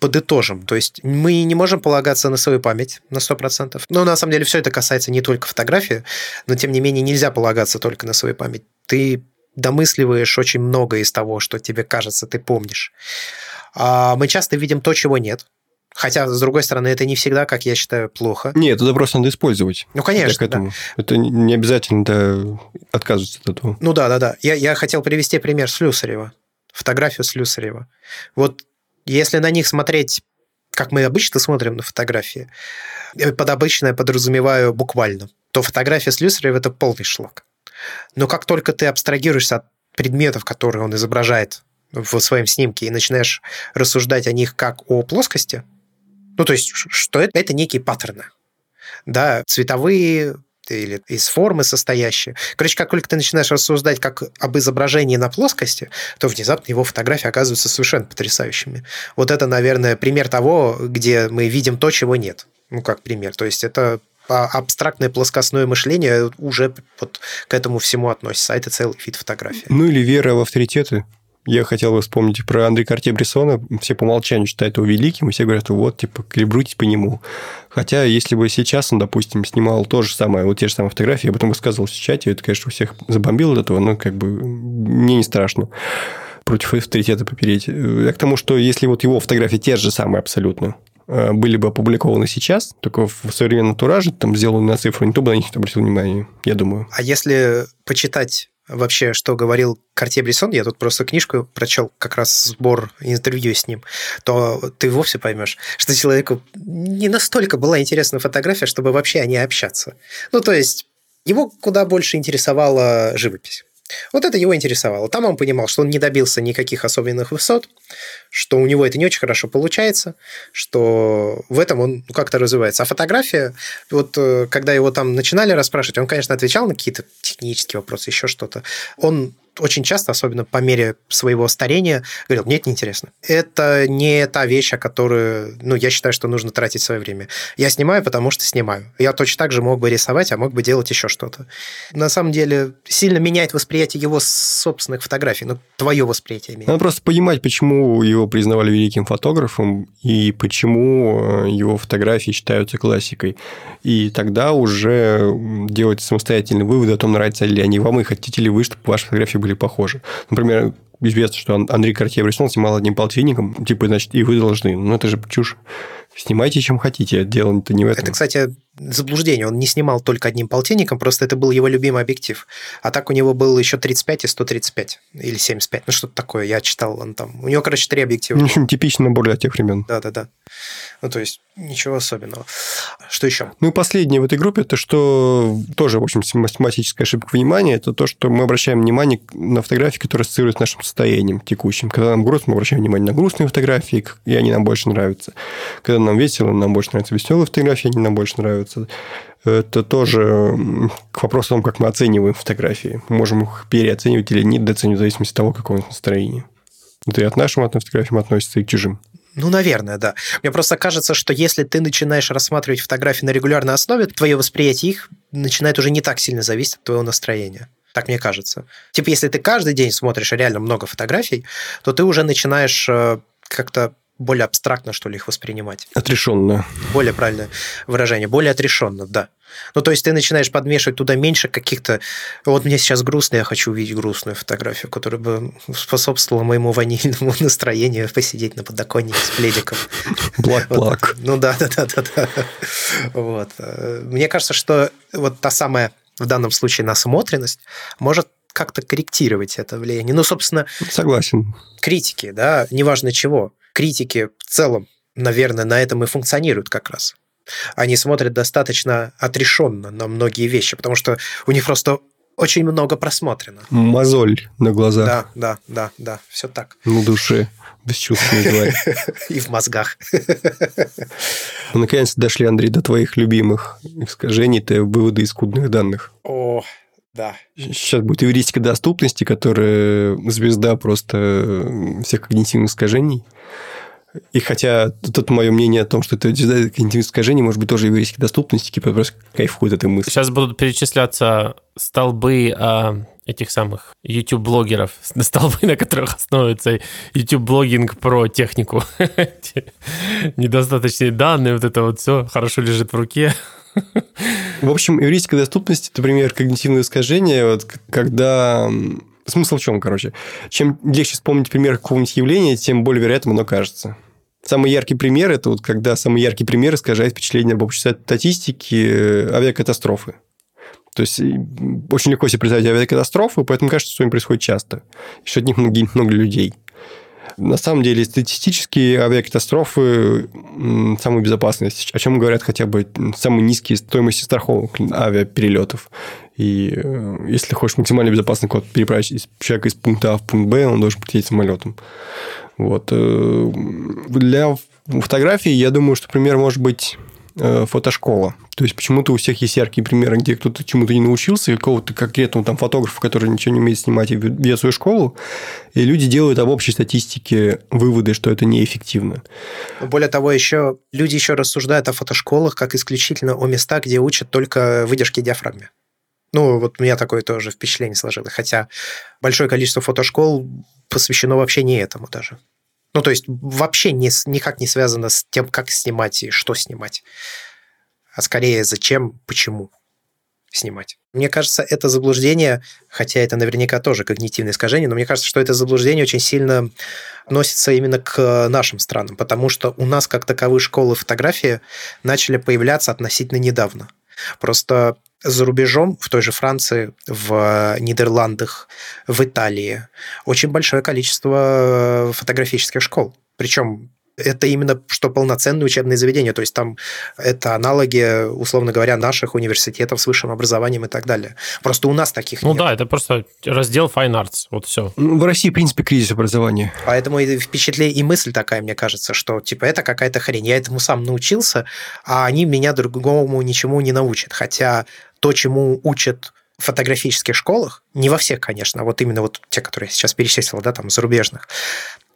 S1: подытожим. То есть мы не можем полагаться на свою память на 100%. Но на самом деле все это касается не только фотографии, но тем не менее нельзя полагаться только на свою память. Ты домысливаешь очень много из того, что тебе кажется, ты помнишь. А мы часто видим то, чего нет. Хотя, с другой стороны, это не всегда, как я считаю, плохо.
S2: Нет, это просто надо использовать.
S1: Ну, конечно,
S2: к этому. Да. Это не обязательно да, отказываться от этого.
S1: Ну да, да, да. Я, я хотел привести пример Слюсарева. Фотографию Слюсарева. Вот если на них смотреть, как мы обычно смотрим на фотографии, под обычное подразумеваю буквально, то фотография Слюсарева – это полный шлак. Но как только ты абстрагируешься от предметов, которые он изображает в своем снимке, и начинаешь рассуждать о них как о плоскости – ну, то есть, что это, это некие паттерны. Да, цветовые, или из формы состоящие. Короче, как только ты начинаешь рассуждать как об изображении на плоскости, то внезапно его фотографии оказываются совершенно потрясающими. Вот это, наверное, пример того, где мы видим то, чего нет. Ну, как пример. То есть это абстрактное плоскостное мышление уже вот к этому всему относится, а это целый вид фотографии.
S2: Ну или вера в авторитеты. Я хотел бы вспомнить про Андре Карте Брессона. Все по умолчанию считают его великим, и все говорят, вот, типа, калибруйтесь по нему. Хотя, если бы сейчас он, допустим, снимал то же самое, вот те же самые фотографии, я потом высказывался в чате, это, конечно, у всех забомбило от этого, но как бы мне не страшно против авторитета попереть. Я к тому, что если вот его фотографии те же самые абсолютно, э, были бы опубликованы сейчас, только в современном тураже, там сделаны на цифру, никто бы на них не обратил внимания, я думаю.
S1: А если почитать вообще, что говорил Картье Брисон, я тут просто книжку прочел, как раз сбор интервью с ним, то ты вовсе поймешь, что человеку не настолько была интересна фотография, чтобы вообще о ней общаться. Ну, то есть, его куда больше интересовала живопись. Вот это его интересовало. Там он понимал, что он не добился никаких особенных высот, что у него это не очень хорошо получается, что в этом он как-то развивается. А фотография, вот э, когда его там начинали расспрашивать, он, конечно, отвечал на какие-то технические вопросы, еще что-то. Он очень часто, особенно по мере своего старения, говорил, мне это неинтересно. Это не та вещь, о которой, ну, я считаю, что нужно тратить свое время. Я снимаю, потому что снимаю. Я точно так же мог бы рисовать, а мог бы делать еще что-то. На самом деле, сильно меняет восприятие его собственных фотографий, ну, твое восприятие имеет.
S2: Надо просто понимать, почему его признавали великим фотографом и почему э, его фотографии считаются классикой. И тогда уже делать самостоятельные выводы о том, нравятся ли они вам, и хотите ли вы, чтобы ваши фотографии были были похожи. Например, известно, что Андрей Картье-Бresson снимал одним полтинником, типа, значит, и вы должны. Ну, это же чушь. Снимайте, чем хотите, дело-то не в этом.
S1: Это, кстати, заблуждение. Он не снимал только одним полтинником, просто это был его любимый объектив. А так у него был еще 35 и 135 или 75. Ну, что-то такое. Я читал, он там... У него, короче, три объектива.
S2: В общем, типичный набор для тех времен.
S1: Да-да-да. Ну, то есть, ничего особенного. Что еще?
S2: Ну, и последнее в этой группе, это что тоже, в общем, математическая ошибка внимания, это то, что мы обращаем внимание на фотографии, которые ассоциируются с нашим состоянием текущим. Когда нам грустно, мы обращаем внимание на грустные фотографии, и они нам больше нравятся. Когда нам весело, нам больше нравятся веселые фотографии, они нам больше нравятся. Это тоже к вопросу о том, как мы оцениваем фотографии. Мы можем их переоценивать или недооценивать в зависимости от того, какое у нас настроение. Это и от нашим фотографиям относится, и к чужим.
S1: Ну, наверное, да. Мне просто кажется, что если ты начинаешь рассматривать фотографии на регулярной основе, твое восприятие их начинает уже не так сильно зависеть от твоего настроения. Так мне кажется. Типа, если ты каждый день смотришь реально много фотографий, то ты уже начинаешь э, как-то более абстрактно, что ли, их воспринимать.
S2: Отрешенно.
S1: Более правильное выражение. Более отрешенно, да. Ну, то есть ты начинаешь подмешивать туда меньше каких-то... Вот мне сейчас грустно, я хочу увидеть грустную фотографию, которая бы способствовала моему ванильному настроению посидеть на подоконнике с пледиком.
S2: Блак-блак.
S1: Ну да, да, да, да, да. Вот. Мне кажется, что вот та самая в данном случае насмотренность может как-то корректировать это влияние. Ну, собственно...
S2: Согласен.
S1: Критики, да, неважно чего. Критики в целом, наверное, на этом и функционируют как раз они смотрят достаточно отрешенно на многие вещи, потому что у них просто очень много просмотрено.
S2: Мозоль на глазах.
S1: Да, да, да, да, все так.
S2: На душе. Бесчувственный тварь.
S1: И в мозгах.
S2: Мы наконец дошли, Андрей, до твоих любимых искажений, то выводы из скудных данных.
S1: О, Да.
S2: Сейчас будет эвристика доступности, которая звезда просто всех когнитивных искажений. И хотя тут мое мнение о том, что это искажений, может быть, тоже эвристика доступности, типа просто кайфует этой мысли.
S3: Сейчас будут перечисляться столбы а, этих самых YouTube-блогеров, столбы, на которых основывается YouTube-блогинг про технику. Недостаточные данные, вот это вот все хорошо лежит в руке.
S2: В общем, эвристика доступности – это пример когнитивного искажения, вот, когда Смысл в чем, короче? Чем легче вспомнить пример какого-нибудь явления, тем более вероятным оно кажется. Самый яркий пример – это вот когда самый яркий пример искажает впечатление об общей статистике э, авиакатастрофы. То есть очень легко себе представить авиакатастрофу, поэтому кажется, что они происходят часто, что от них много, много людей. На самом деле, статистические авиакатастрофы самые безопасные, о чем говорят хотя бы самые низкие стоимости страховок авиаперелетов. И э, если хочешь максимально безопасный код переправить человека из пункта А в пункт Б, он должен полететь самолетом. Вот. Э, для фотографии, я думаю, что пример может быть Э, фотошкола. То есть почему-то у всех есть яркие примеры, где кто-то чему-то не научился, какого-то конкретного там фотографа, который ничего не умеет снимать, и ведет свою школу, и люди делают об общей статистике выводы, что это неэффективно.
S1: Более того, еще люди еще рассуждают о фотошколах как исключительно о местах, где учат только выдержки диафрагмы. Ну, вот у меня такое тоже впечатление сложилось. Хотя большое количество фотошкол посвящено вообще не этому даже. Ну, то есть вообще не, никак не связано с тем, как снимать и что снимать, а скорее зачем, почему снимать. Мне кажется, это заблуждение, хотя это наверняка тоже когнитивное искажение, но мне кажется, что это заблуждение очень сильно относится именно к нашим странам, потому что у нас как таковые школы фотографии начали появляться относительно недавно. Просто за рубежом, в той же Франции, в Нидерландах, в Италии, очень большое количество фотографических школ. Причем это именно что полноценное учебное заведение, то есть там это аналоги, условно говоря, наших университетов с высшим образованием и так далее. Просто у нас таких
S3: ну
S1: нет.
S3: Ну да, это просто раздел Fine Arts, вот все.
S2: Ну, в России, в принципе, кризис образования.
S1: Поэтому и впечатление, и мысль такая, мне кажется, что типа это какая-то хрень. Я этому сам научился, а они меня другому ничему не научат. Хотя то, чему учат в фотографических школах, не во всех, конечно, а вот именно вот те, которые я сейчас перечислил, да, там, зарубежных,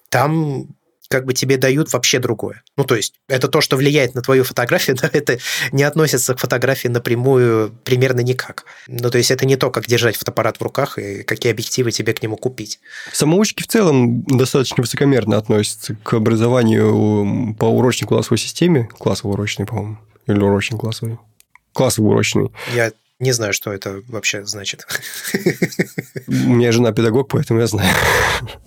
S1: там как бы тебе дают вообще другое. Ну, то есть, это то, что влияет на твою фотографию, но это не относится к фотографии напрямую примерно никак. Ну, то есть, это не то, как держать фотоаппарат в руках и какие объективы тебе к нему купить.
S2: Самоучки в целом достаточно высокомерно относятся к образованию по урочной классовой системе. Классово-урочной, по-моему. Или урочно-классовой. Классово-урочный.
S1: Я не знаю, что это вообще значит.
S2: У меня жена педагог, поэтому я знаю.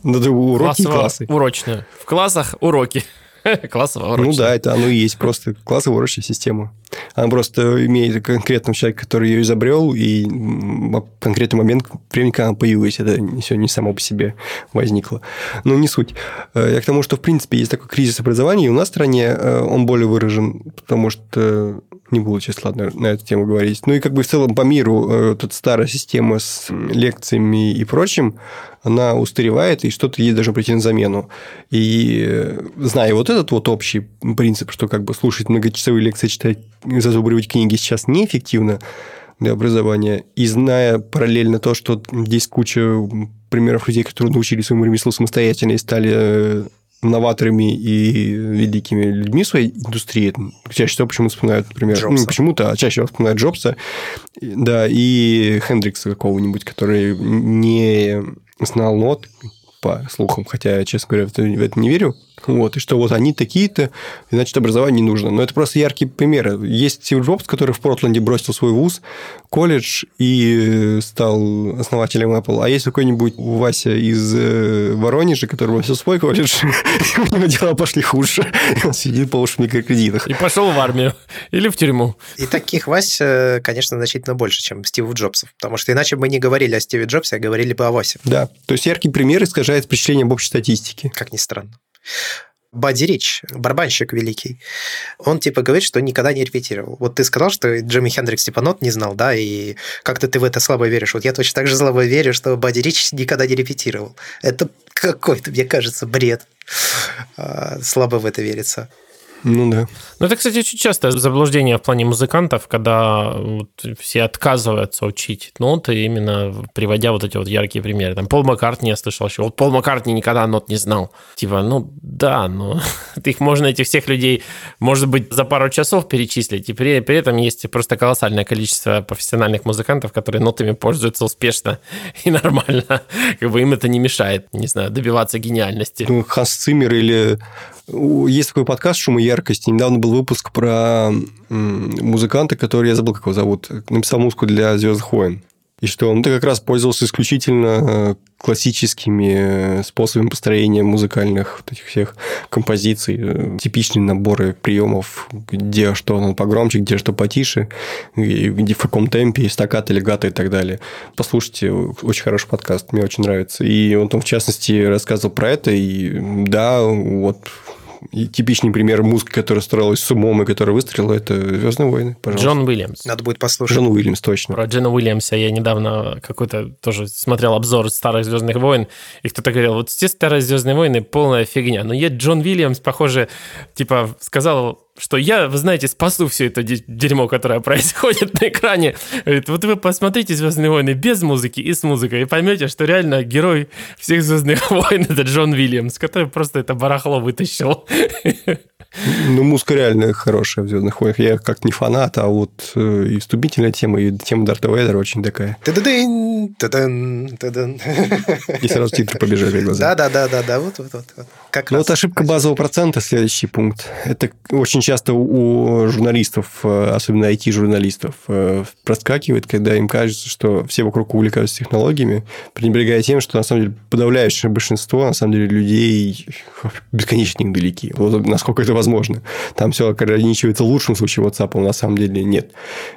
S2: Надо уроки и классы.
S3: Урочные. В классах уроки. Классово
S2: Ну да, это оно и есть, просто классовая урочная система. Она просто имеет конкретного человека, который ее изобрел, и в конкретный момент времени, когда она появилась, это все не само по себе возникло. Но не суть. Э, я к тому, что, в принципе, есть такой кризис образования, и у нас в стране э, он более выражен, потому что не буду сейчас, ладно, на эту тему говорить. Ну и как бы в целом по миру э, тут старая система с лекциями и прочим, она устаревает, и что-то ей должно прийти на замену. И э, зная вот этот вот общий принцип, что как бы слушать многочасовые лекции, читать, зазубривать книги сейчас неэффективно для образования, и зная параллельно то, что здесь куча примеров людей, которые научились своему ремеслу самостоятельно и стали э, новаторами и великими людьми своей индустрии. Чаще всего почему вспоминают, например, Джобса. ну, почему-то, а чаще вспоминают Джобса, да, и Хендрикса какого-нибудь, который не знал нот, по слухам, хотя я, честно говоря, в это не верю. Вот, и что вот они такие-то, значит, образование не нужно. Но это просто яркий пример. Есть Стив Джобс, который в Портленде бросил свой вуз, колледж и стал основателем Apple. А есть какой-нибудь Вася из э, Воронежа, который бросил свой колледж, у него дела пошли хуже. Он сидит по уши в микрокредитах.
S3: И пошел в армию или в тюрьму.
S1: И таких Вась, э, конечно, значительно больше, чем Стив Джобсов. Потому что иначе мы не говорили о Стиве Джобсе, а говорили бы о Васе.
S2: Да. То есть яркий пример искажает впечатление об общей статистике.
S1: Как ни странно. Бадди Рич, барабанщик великий, он типа говорит, что никогда не репетировал. Вот ты сказал, что Джимми Хендрикс типа нот не знал, да, и как-то ты в это слабо веришь. Вот я точно так же слабо верю, что Бадди Рич никогда не репетировал. Это какой-то, мне кажется, бред. А, слабо в это верится.
S2: Ну да.
S3: Ну, это, кстати, очень частое заблуждение в плане музыкантов, когда вот все отказываются учить ноты, именно приводя вот эти вот яркие примеры. Там Пол Маккартни я слышал еще. Вот Пол Маккартни никогда нот не знал. Типа, ну да, но их можно, этих всех людей, может быть, за пару часов перечислить. И при, при этом есть просто колоссальное количество профессиональных музыкантов, которые нотами пользуются успешно и нормально. Как бы им это не мешает, не знаю, добиваться гениальности.
S2: Ну, Ханс Циммер или есть такой подкаст «Шум и яркость». Недавно был выпуск про музыканта, который, я забыл, как его зовут, написал музыку для «Звездных войн». И что он как раз пользовался исключительно э, классическими э, способами построения музыкальных вот этих всех композиций, э, типичные наборы приемов, где что ну, погромче, где что потише, где в каком темпе, стакат, легато и так далее. Послушайте, очень хороший подкаст, мне очень нравится. И он там, в частности, рассказывал про это, и да, вот и типичный пример музыки, которая строилась с умом и которая выстрелила, это «Звездные войны»,
S3: пожалуйста. Джон Уильямс.
S1: Надо будет послушать.
S2: Джон Уильямс, точно.
S3: Про Джона Уильямса я недавно какой-то тоже смотрел обзор старых «Звездных войн», и кто-то говорил, вот все старые «Звездные войны» полная фигня. Но я Джон Уильямс, похоже, типа сказал что я, вы знаете, спасу все это дерьмо, которое происходит на экране. Говорит, вот вы посмотрите «Звездные войны» без музыки и с музыкой, и поймете, что реально герой всех «Звездных войн» — это Джон Уильямс, который просто это барахло вытащил.
S2: Ну, музыка реально хорошая в «Звездных войнах». Я как не фанат, а вот э, и вступительная тема, и тема Дарта Вейдера очень такая. И сразу титры побежали глаза.
S1: Да-да-да-да, вот, вот, вот.
S2: Как ну, вот ошибка базового процента, следующий пункт. Это очень часто у журналистов, э, особенно IT-журналистов, э, проскакивает, когда им кажется, что все вокруг увлекаются технологиями, пренебрегая тем, что на самом деле подавляющее большинство, на самом деле, людей бесконечно недалеки. Вот насколько это возможно. Там все ограничивается в лучшем случае WhatsApp, на самом деле нет.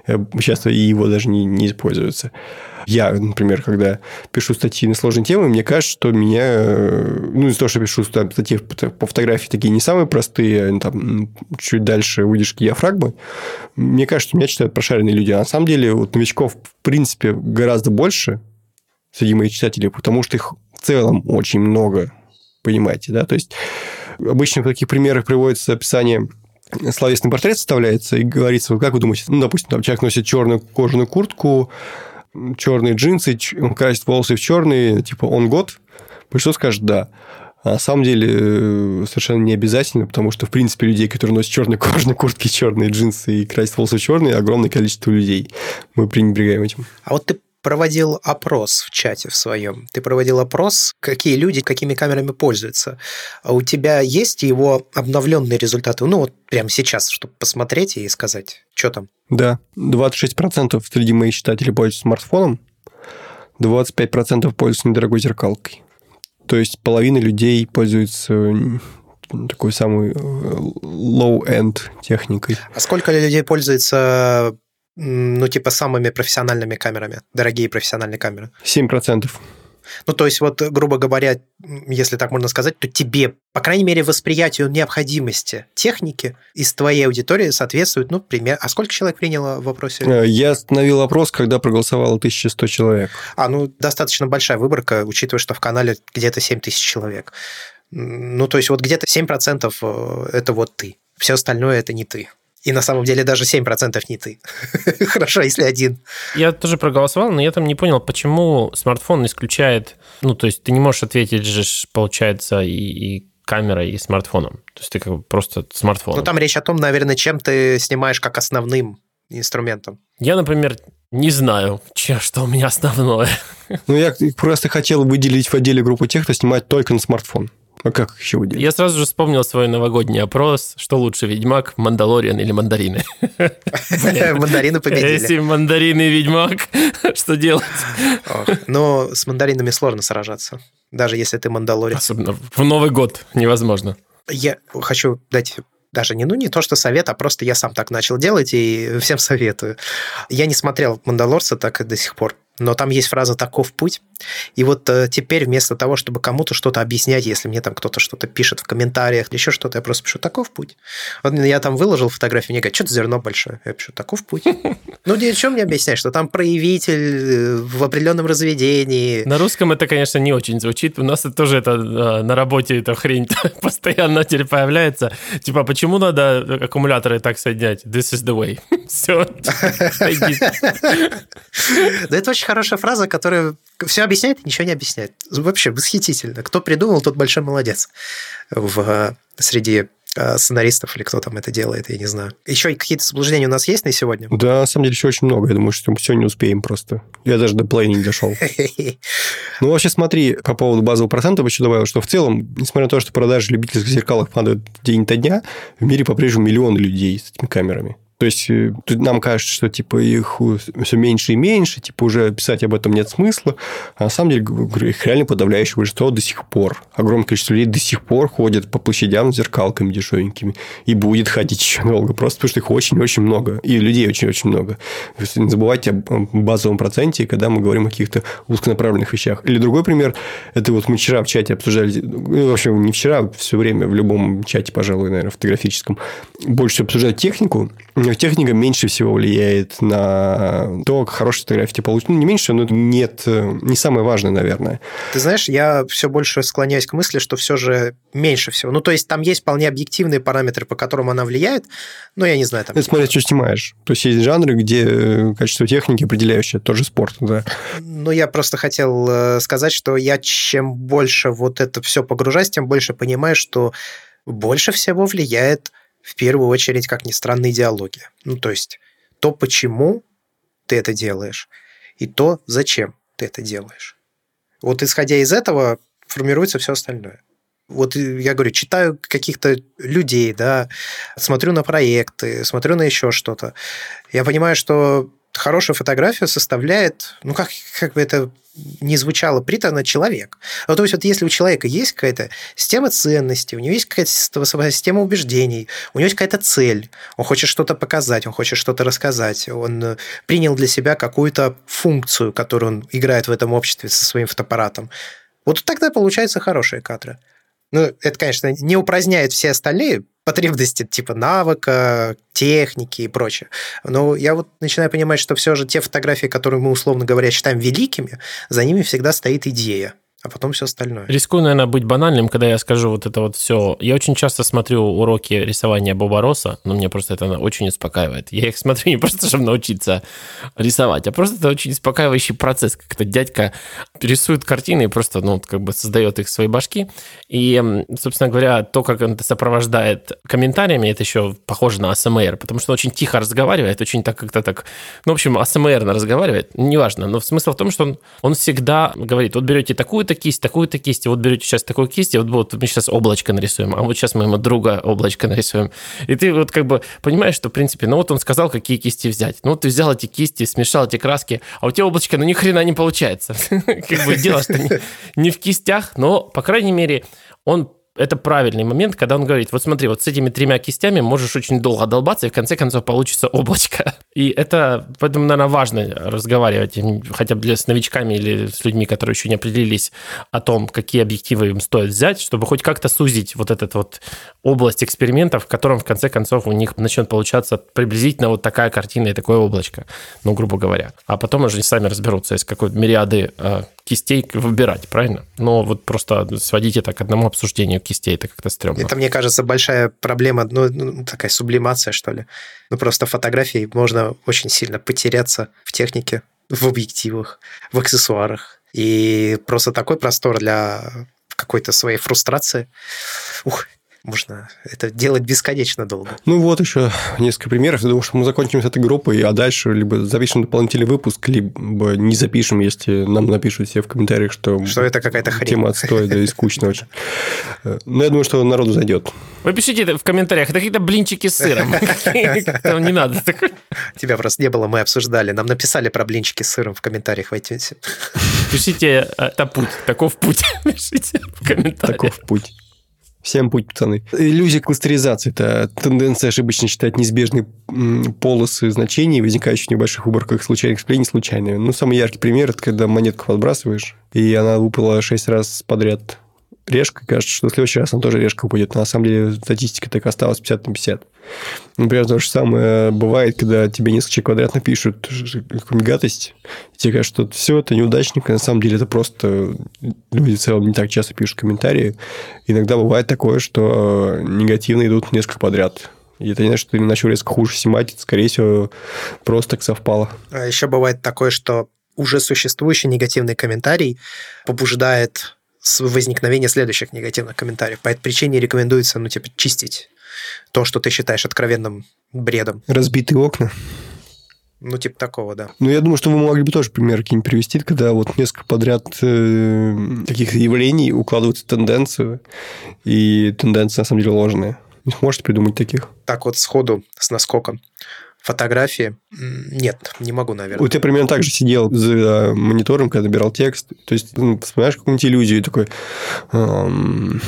S2: Э, часто и его даже не, не используется. Я, например, когда пишу статьи на сложные темы, мне кажется, что меня... Ну, из-за того, что пишу статьи по фотографии такие не самые простые, а, там, чуть дальше выдержки диафрагмы, мне кажется, что меня читают прошаренные люди. А на самом деле вот новичков, в принципе, гораздо больше среди моих читателей, потому что их в целом очень много, понимаете, да? То есть обычно в таких примерах приводится описание словесный портрет составляется и говорится, вот как вы думаете, ну, допустим, там человек носит черную кожаную куртку, черные джинсы, красит волосы в черные, типа он год, большинство скажет да. А на самом деле э, совершенно не обязательно, потому что, в принципе, людей, которые носят черные кожаные куртки, черные джинсы и красят волосы черные, огромное количество людей. Мы пренебрегаем этим.
S1: А вот ты проводил опрос в чате в своем. Ты проводил опрос, какие люди какими камерами пользуются. А у тебя есть его обновленные результаты? Ну, вот прямо сейчас, чтобы посмотреть и сказать, что там?
S2: Да, 26% среди моих читателей пользуются смартфоном, 25% пользуются недорогой зеркалкой. То есть половина людей пользуются такой самой э, low-end техникой.
S1: А сколько людей пользуется ну, типа, самыми профессиональными камерами, дорогие профессиональные камеры?
S2: 7%.
S1: Ну, то есть, вот, грубо говоря, если так можно сказать, то тебе, по крайней мере, восприятию необходимости техники из твоей аудитории соответствует, ну, пример... А сколько человек приняло в вопросе?
S2: Э, я остановил опрос, когда проголосовало 1100 человек.
S1: А, ну, достаточно большая выборка, учитывая, что в канале где-то 7000 человек. Ну, то есть, вот где-то 7% э, это вот ты. Все остальное это не ты. И на самом деле даже 7% не ты. Хорошо, если один.
S3: Я тоже проголосовал, но я там не понял, почему смартфон исключает... Ну, то есть ты не можешь ответить же, получается, и, и камерой, и смартфоном. То есть ты как бы просто смартфон.
S1: Ну, там речь о том, наверное, чем ты снимаешь как основным инструментом.
S3: Я, например, не знаю, че, что у меня основное.
S2: Ну, я просто хотел выделить в отделе группу тех, кто снимает только на смартфон. А как еще выделить?
S3: Я сразу же вспомнил свой новогодний опрос, что лучше, Ведьмак, Мандалориан или Мандарины?
S1: Мандарины победили.
S3: Если мандарины и Ведьмак, что делать?
S1: Но с мандаринами сложно сражаться, даже если ты Мандалориан.
S3: Особенно в Новый год невозможно.
S1: Я хочу дать даже не, ну, не то, что совет, а просто я сам так начал делать и всем советую. Я не смотрел «Мандалорца» так и до сих пор но там есть фраза «таков путь». И вот э, теперь вместо того, чтобы кому-то что-то объяснять, если мне там кто-то что-то пишет в комментариях или еще что-то, я просто пишу «таков путь». Вот я там выложил фотографию, мне говорят, что-то зерно большое. Я пишу «таков путь». Ну, о чем мне объяснять, что там проявитель э, в определенном разведении.
S3: На русском это, конечно, не очень звучит. У нас это тоже это э, на работе эта хрень постоянно теперь появляется. Типа, почему надо аккумуляторы так соединять? This is the way. Все.
S1: Да это очень хорошая фраза, которая все объясняет и ничего не объясняет. Вообще восхитительно. Кто придумал, тот большой молодец в э, среди э, сценаристов или кто там это делает, я не знаю. Еще какие-то заблуждения у нас есть на сегодня?
S2: Да, на самом деле еще очень много. Я думаю, что мы все не успеем просто. Я даже до плей не дошел. Ну, вообще, смотри, по поводу базового процента еще добавил, что в целом, несмотря на то, что продажи любительских зеркалов падают день то дня, в мире по-прежнему миллионы людей с этими камерами. То есть э, нам кажется, что типа их все меньше и меньше, типа уже писать об этом нет смысла. А на самом деле их реально подавляющее большинство до сих пор. Огромное количество людей до сих пор ходят по площадям с зеркалками дешевенькими. И будет ходить еще долго. Просто потому что их очень-очень много. И людей очень-очень много. Не забывайте о базовом проценте, когда мы говорим о каких-то узконаправленных вещах. Или другой пример. Это вот мы вчера в чате обсуждали, ну, в общем, не вчера, все время в любом чате, пожалуй, наверное, фотографическом, больше обсуждать технику техника меньше всего влияет на то, как хорошая фотография тебе получится. Ну, не меньше, но нет, не самое важное, наверное.
S1: Ты знаешь, я все больше склоняюсь к мысли, что все же меньше всего. Ну, то есть, там есть вполне объективные параметры, по которым она влияет, но я не знаю. Там...
S2: Это смотря, что снимаешь. То есть, есть жанры, где качество техники определяющее, тоже спорт, да.
S1: Ну, я просто хотел э, сказать, что я чем больше вот это все погружаюсь, тем больше понимаю, что больше всего влияет в первую очередь, как ни странно, идеология. Ну, то есть то, почему ты это делаешь, и то, зачем ты это делаешь. Вот исходя из этого формируется все остальное. Вот я говорю, читаю каких-то людей, да, смотрю на проекты, смотрю на еще что-то. Я понимаю, что хорошая фотография составляет, ну, как, как бы это не звучало приторно, человек. Ну, то есть, вот если у человека есть какая-то система ценностей, у него есть какая-то система убеждений, у него есть какая-то цель, он хочет что-то показать, он хочет что-то рассказать, он э, принял для себя какую-то функцию, которую он играет в этом обществе со своим фотоаппаратом, вот тогда получаются хорошие кадры. Ну, это, конечно, не упраздняет все остальные потребности типа навыка, техники и прочее. Но я вот начинаю понимать, что все же те фотографии, которые мы, условно говоря, считаем великими, за ними всегда стоит идея а потом все остальное.
S3: Рискую, наверное, быть банальным, когда я скажу вот это вот все. Я очень часто смотрю уроки рисования Боба Росса, но мне просто это очень успокаивает. Я их смотрю не просто, чтобы научиться рисовать, а просто это очень успокаивающий процесс. Как-то дядька рисует картины и просто, ну, как бы создает их в своей башки. И, собственно говоря, то, как он это сопровождает комментариями, это еще похоже на АСМР, потому что он очень тихо разговаривает, очень так как-то так... Ну, в общем, АСМРно разговаривает, неважно. Но смысл в том, что он, он всегда говорит, вот берете такую такую-то кисть, такую-то кисть, и вот берете сейчас такую кисть, и вот, вот мы сейчас облачко нарисуем, а вот сейчас мы ему друга облачко нарисуем. И ты вот как бы понимаешь, что, в принципе, ну вот он сказал, какие кисти взять. Ну ты взял эти кисти, смешал эти краски, а у тебя облачко, ну ни хрена не получается. Как бы дело, что не в кистях, но, по крайней мере, он это правильный момент, когда он говорит, вот смотри, вот с этими тремя кистями можешь очень долго долбаться, и в конце концов получится облачко. И это, поэтому, наверное, важно разговаривать хотя бы с новичками или с людьми, которые еще не определились о том, какие объективы им стоит взять, чтобы хоть как-то сузить вот этот вот область экспериментов, в котором, в конце концов, у них начнет получаться приблизительно вот такая картина и такое облачко, ну, грубо говоря. А потом уже сами разберутся из какой мириады э, кистей выбирать, правильно? Но вот просто сводить это к одному обсуждению кистей, это как-то стрёмно.
S1: Это, мне кажется, большая проблема, ну, ну, такая сублимация, что ли. Ну, просто фотографии можно очень сильно потеряться в технике, в объективах, в аксессуарах. И просто такой простор для какой-то своей фрустрации. Ух, можно это делать бесконечно долго.
S2: Ну вот еще несколько примеров. Я думаю, что мы закончим с этой группой, а дальше либо запишем дополнительный выпуск, либо не запишем, если нам напишут все в комментариях, что...
S1: Что это какая-то хрень.
S2: Тема отстой, да, и скучно очень. Но я думаю, что народу зайдет.
S3: Вы пишите это в комментариях. Это какие-то блинчики с сыром. Не надо.
S1: Тебя просто не было, мы обсуждали. Нам написали про блинчики с сыром в комментариях в iTunes.
S3: Пишите, это путь, таков путь. Пишите в комментариях.
S2: Таков путь. Всем путь, пацаны. Иллюзия кластеризации – это тенденция ошибочно считать неизбежные полосы значений, возникающие в небольших выборках случайных вступлений, случайными. Ну, самый яркий пример – это когда монетку подбрасываешь, и она выпала шесть раз подряд решка, кажется, что в следующий раз она тоже решка. Но на самом деле статистика так осталась 50 на 50. Например, то же самое бывает, когда тебе несколько квадратно пишут какую-нибудь гадость, и тебе кажется, что все, это неудачник, а на самом деле это просто люди в целом не так часто пишут комментарии. Иногда бывает такое, что негативно идут несколько подряд. И это не значит, что ты начал резко хуже снимать, скорее всего, просто так совпало.
S1: А еще бывает такое, что уже существующий негативный комментарий побуждает возникновение следующих негативных комментариев. По этой причине рекомендуется, ну, типа, чистить то, что ты считаешь откровенным бредом.
S2: Разбитые окна.
S1: Ну, типа такого, да.
S2: Ну, я думаю, что вы могли бы тоже пример какие-нибудь привести, когда вот несколько подряд э, таких явлений укладываются в тенденцию, и тенденция, на самом деле, ложная. Не сможете придумать таких?
S1: Так вот сходу, с наскоком. Фотографии? Нет, не могу, наверное.
S2: Вот я примерно так же сидел за монитором, когда набирал текст. То есть, ну, вспоминаешь какую-нибудь иллюзию, такой... Хм,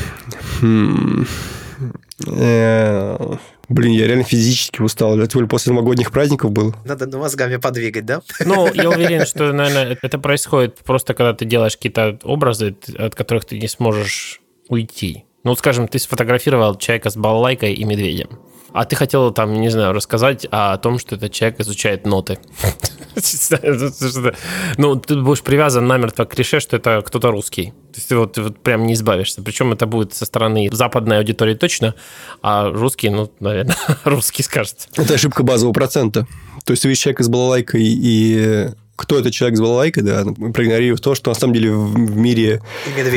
S2: э, Блин, я реально физически устал. Это тем после новогодних праздников был.
S1: Надо мозгами подвигать, да?
S3: Ну, я уверен, что, наверное, это происходит просто, когда ты делаешь какие-то образы, от которых ты не сможешь уйти. Ну, скажем, ты сфотографировал человека с балалайкой и медведем. А ты хотел там, не знаю, рассказать о том, что этот человек изучает ноты. Ну, ты будешь привязан намертво к клише, что это кто-то русский. То есть ты вот, вот прям не избавишься. Причем это будет со стороны западной аудитории точно, а русский, ну, наверное, русский скажет.
S2: Это ошибка базового процента. То есть видишь человека с балалайкой и кто этот человек с балалайкой, да, проигнорировав то, что на самом деле в, в мире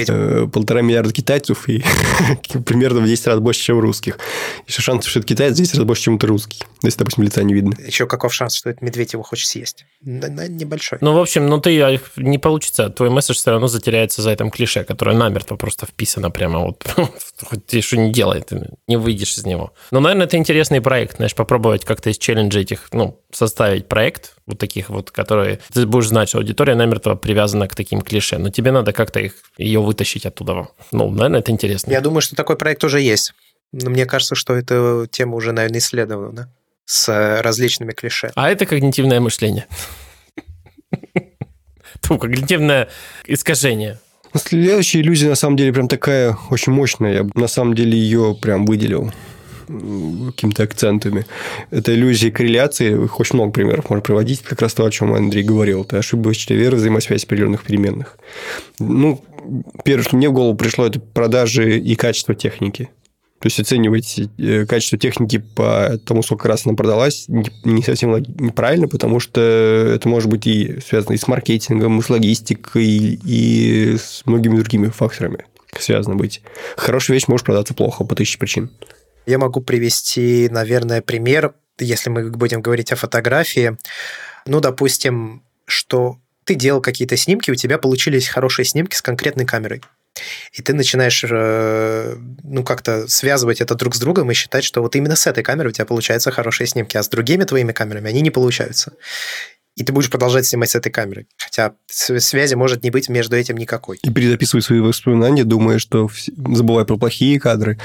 S2: э, полтора миллиарда китайцев и примерно в 10 раз больше, чем русских. Еще шанс, что это китаец в 10 раз больше, чем это русский. Если, допустим, лица не видно.
S1: Еще каков шанс, что этот медведь его хочет съесть? Небольшой.
S3: Ну, в общем, ну ты а, не получится. Твой месседж все равно затеряется за этим клише, которое намертво просто вписано прямо вот. Хоть ты что не делай, ты не выйдешь из него. Но, наверное, это интересный проект, знаешь, попробовать как-то из челленджа этих, ну, составить проект вот таких вот, которые ты будешь знать, что аудитория намертво привязана к таким клише, но тебе надо как-то их, ее вытащить оттуда. Ну, наверное, это интересно.
S1: Я думаю, что такой проект уже есть. Но мне кажется, что эта тема уже, наверное, исследована? С э, различными клише.
S3: А это когнитивное мышление. Ту, когнитивное искажение.
S2: Следующая иллюзия, на самом деле, прям такая очень мощная. Я на самом деле ее прям выделил какими-то акцентами. Это иллюзии корреляции, их очень много примеров можно приводить, как раз то, о чем Андрей говорил. Это ошибочная вера, взаимосвязь определенных переменных. Ну, первое, что мне в голову пришло, это продажи и качество техники. То есть оценивать э, качество техники по тому, сколько раз она продалась, не совсем неправильно, потому что это может быть и связано и с маркетингом, и с логистикой, и с многими другими факторами связано быть. Хорошая вещь может продаться плохо по тысяче причин.
S1: Я могу привести, наверное, пример, если мы будем говорить о фотографии. Ну, допустим, что ты делал какие-то снимки, у тебя получились хорошие снимки с конкретной камерой. И ты начинаешь э, ну, как-то связывать это друг с другом и считать, что вот именно с этой камерой у тебя получаются хорошие снимки, а с другими твоими камерами они не получаются и ты будешь продолжать снимать с этой камерой. Хотя связи может не быть между этим никакой.
S2: И перезаписывай свои воспоминания, думая, что забывай про плохие кадры,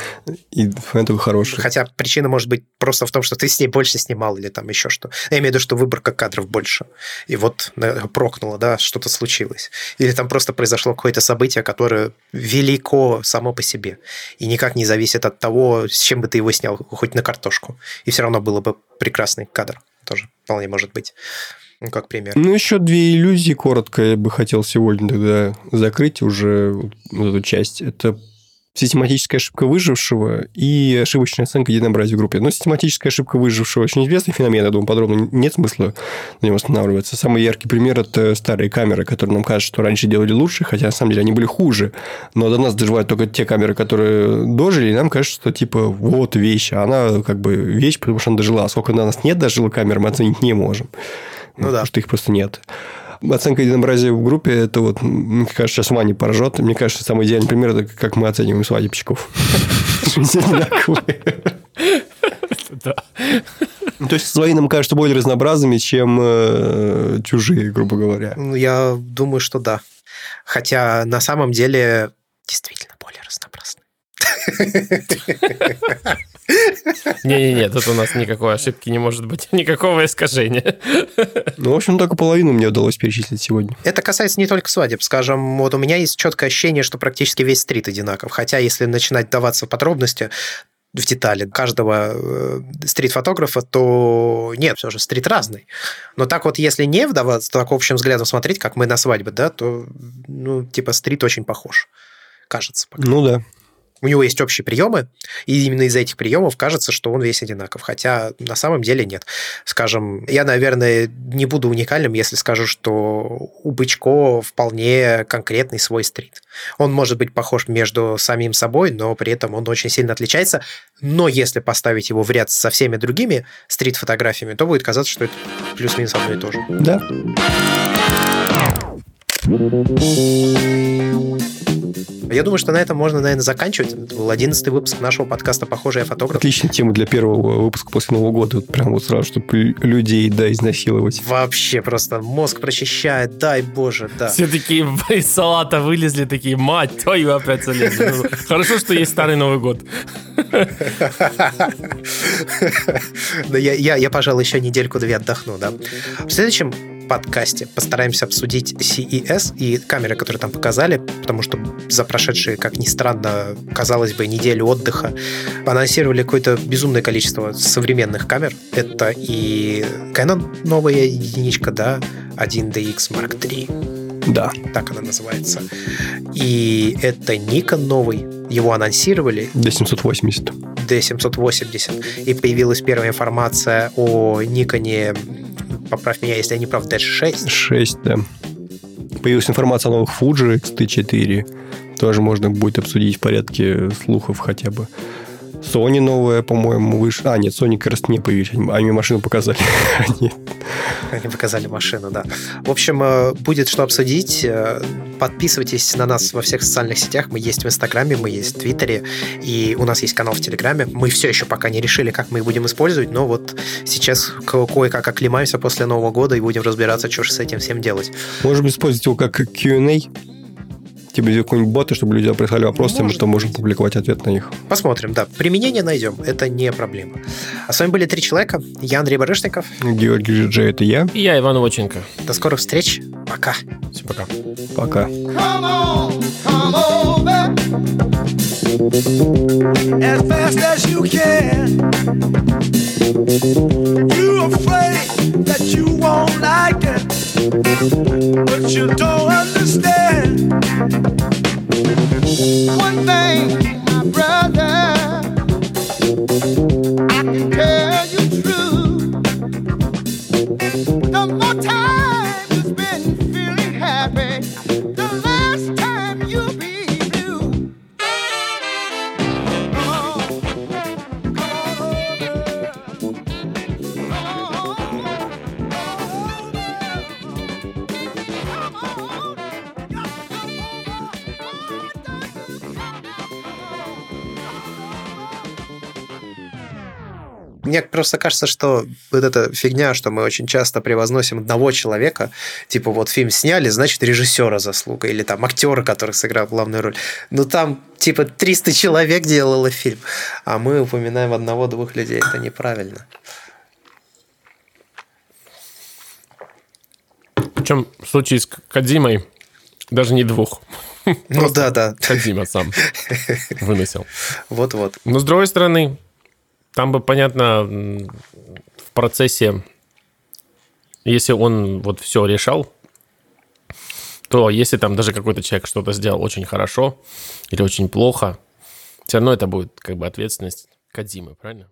S2: и этого хорошие.
S1: Хотя причина может быть просто в том, что ты с ней больше снимал или там еще что. Я имею в виду, что выборка кадров больше. И вот прокнуло, да, что-то случилось. Или там просто произошло какое-то событие, которое велико само по себе. И никак не зависит от того, с чем бы ты его снял, хоть на картошку. И все равно было бы прекрасный кадр. Тоже вполне может быть. Ну, как пример.
S2: Ну, еще две иллюзии коротко я бы хотел сегодня тогда закрыть уже вот эту часть. Это систематическая ошибка выжившего и ошибочная оценка единообразия в группе. Но систематическая ошибка выжившего очень известный феномен, я думаю, подробно нет смысла на нем останавливаться. Самый яркий пример – это старые камеры, которые нам кажется, что раньше делали лучше, хотя на самом деле они были хуже. Но до нас доживают только те камеры, которые дожили, и нам кажется, что типа вот вещь, а она как бы вещь, потому что она дожила. А сколько до нас нет дожила камер, мы оценить не можем. Ну, да. Потому что их просто нет. Оценка единообразия в группе, это вот, мне кажется, сейчас Ваня поражет. Мне кажется, самый идеальный пример, это как мы оцениваем свадебщиков. Да. То есть свои нам кажутся более разнообразными, чем э, чужие, грубо говоря.
S1: Ну, я думаю, что да. Хотя на самом деле действительно более разнообразны.
S3: Не-не-не, тут у нас никакой ошибки не может быть, никакого искажения.
S2: Ну, в общем, только половину мне удалось перечислить сегодня.
S1: Это касается не только свадеб. Скажем, вот у меня есть четкое ощущение, что практически весь стрит одинаков. Хотя, если начинать даваться в подробности, в детали каждого э, стрит-фотографа, то нет, все же стрит разный. Но так вот, если не вдаваться, так общим взглядом смотреть, как мы на свадьбе, да, то, ну, типа, стрит очень похож. Кажется.
S2: Пока. Ну да.
S1: У него есть общие приемы, и именно из этих приемов кажется, что он весь одинаков. Хотя на самом деле нет. Скажем, я, наверное, не буду уникальным, если скажу, что у Бычко вполне конкретный свой стрит. Он может быть похож между самим собой, но при этом он очень сильно отличается. Но если поставить его в ряд со всеми другими стрит-фотографиями, то будет казаться, что это плюс-минус одно и то же.
S2: Да.
S1: Я думаю, что на этом можно, наверное, заканчивать. Это был одиннадцатый выпуск нашего подкаста «Похожий фотограф».
S2: Отличная тема для первого выпуска после Нового года. Вот прям вот сразу, чтобы людей, да, изнасиловать.
S1: Вообще просто мозг прочищает, дай боже, да.
S3: Все такие из салата вылезли, такие, мать твою, опять залезли. Ну, хорошо, что есть старый Новый год.
S1: Да я, я, я, пожалуй, еще недельку-две отдохну, да. В следующем подкасте постараемся обсудить CES и камеры, которые там показали, потому что за прошедшие, как ни странно, казалось бы, неделю отдыха анонсировали какое-то безумное количество современных камер. Это и Canon новая единичка, да, 1DX Mark III.
S2: Да.
S1: Так она называется. И это Nikon новый. Его анонсировали.
S2: D780.
S1: D780. И появилась первая информация о Никоне поправь меня, если я не прав, Dash 6.
S2: 6, да. Появилась информация о новых Fuji X-T4. Тоже можно будет обсудить в порядке слухов хотя бы. Sony новая, по-моему, вышла. А, нет, Sony как раз не появились. Они машину показали. Они...
S1: Они показали машину, да. В общем, э, будет что обсудить. Э, подписывайтесь на нас во всех социальных сетях. Мы есть в Инстаграме, мы есть в Твиттере, и у нас есть канал в Телеграме. Мы все еще пока не решили, как мы их будем использовать, но вот сейчас кое-как оклемаемся после Нового года и будем разбираться, что же с этим всем делать.
S2: Можем использовать его как Q&A типа какой-нибудь боты, чтобы люди прислали вопросы, мы что можем публиковать ответ на них.
S1: Посмотрим, да. Применение найдем, это не проблема. А с вами были три человека. Я Андрей Барышников.
S2: Георгий Джей, это я.
S3: И я, Иван Овоченко.
S1: До скорых встреч. Пока.
S3: Всем пока.
S2: Пока. Come on, come as fast as you can. You afraid that you won't like it, but you don't understand. One thing, my brother,
S1: Мне просто кажется, что вот эта фигня, что мы очень часто превозносим одного человека, типа вот фильм сняли, значит, режиссера заслуга, или там актера, который сыграл главную роль. Ну там типа 300 человек делало фильм, а мы упоминаем одного-двух людей. Это неправильно.
S3: Причем в случае с Кадзимой даже не двух.
S1: Ну да, да.
S3: Кадзима сам выносил.
S1: Вот-вот.
S3: Но с другой стороны, там бы, понятно, в процессе, если он вот все решал, то если там даже какой-то человек что-то сделал очень хорошо или очень плохо, все равно это будет как бы ответственность Кадзимы, правильно?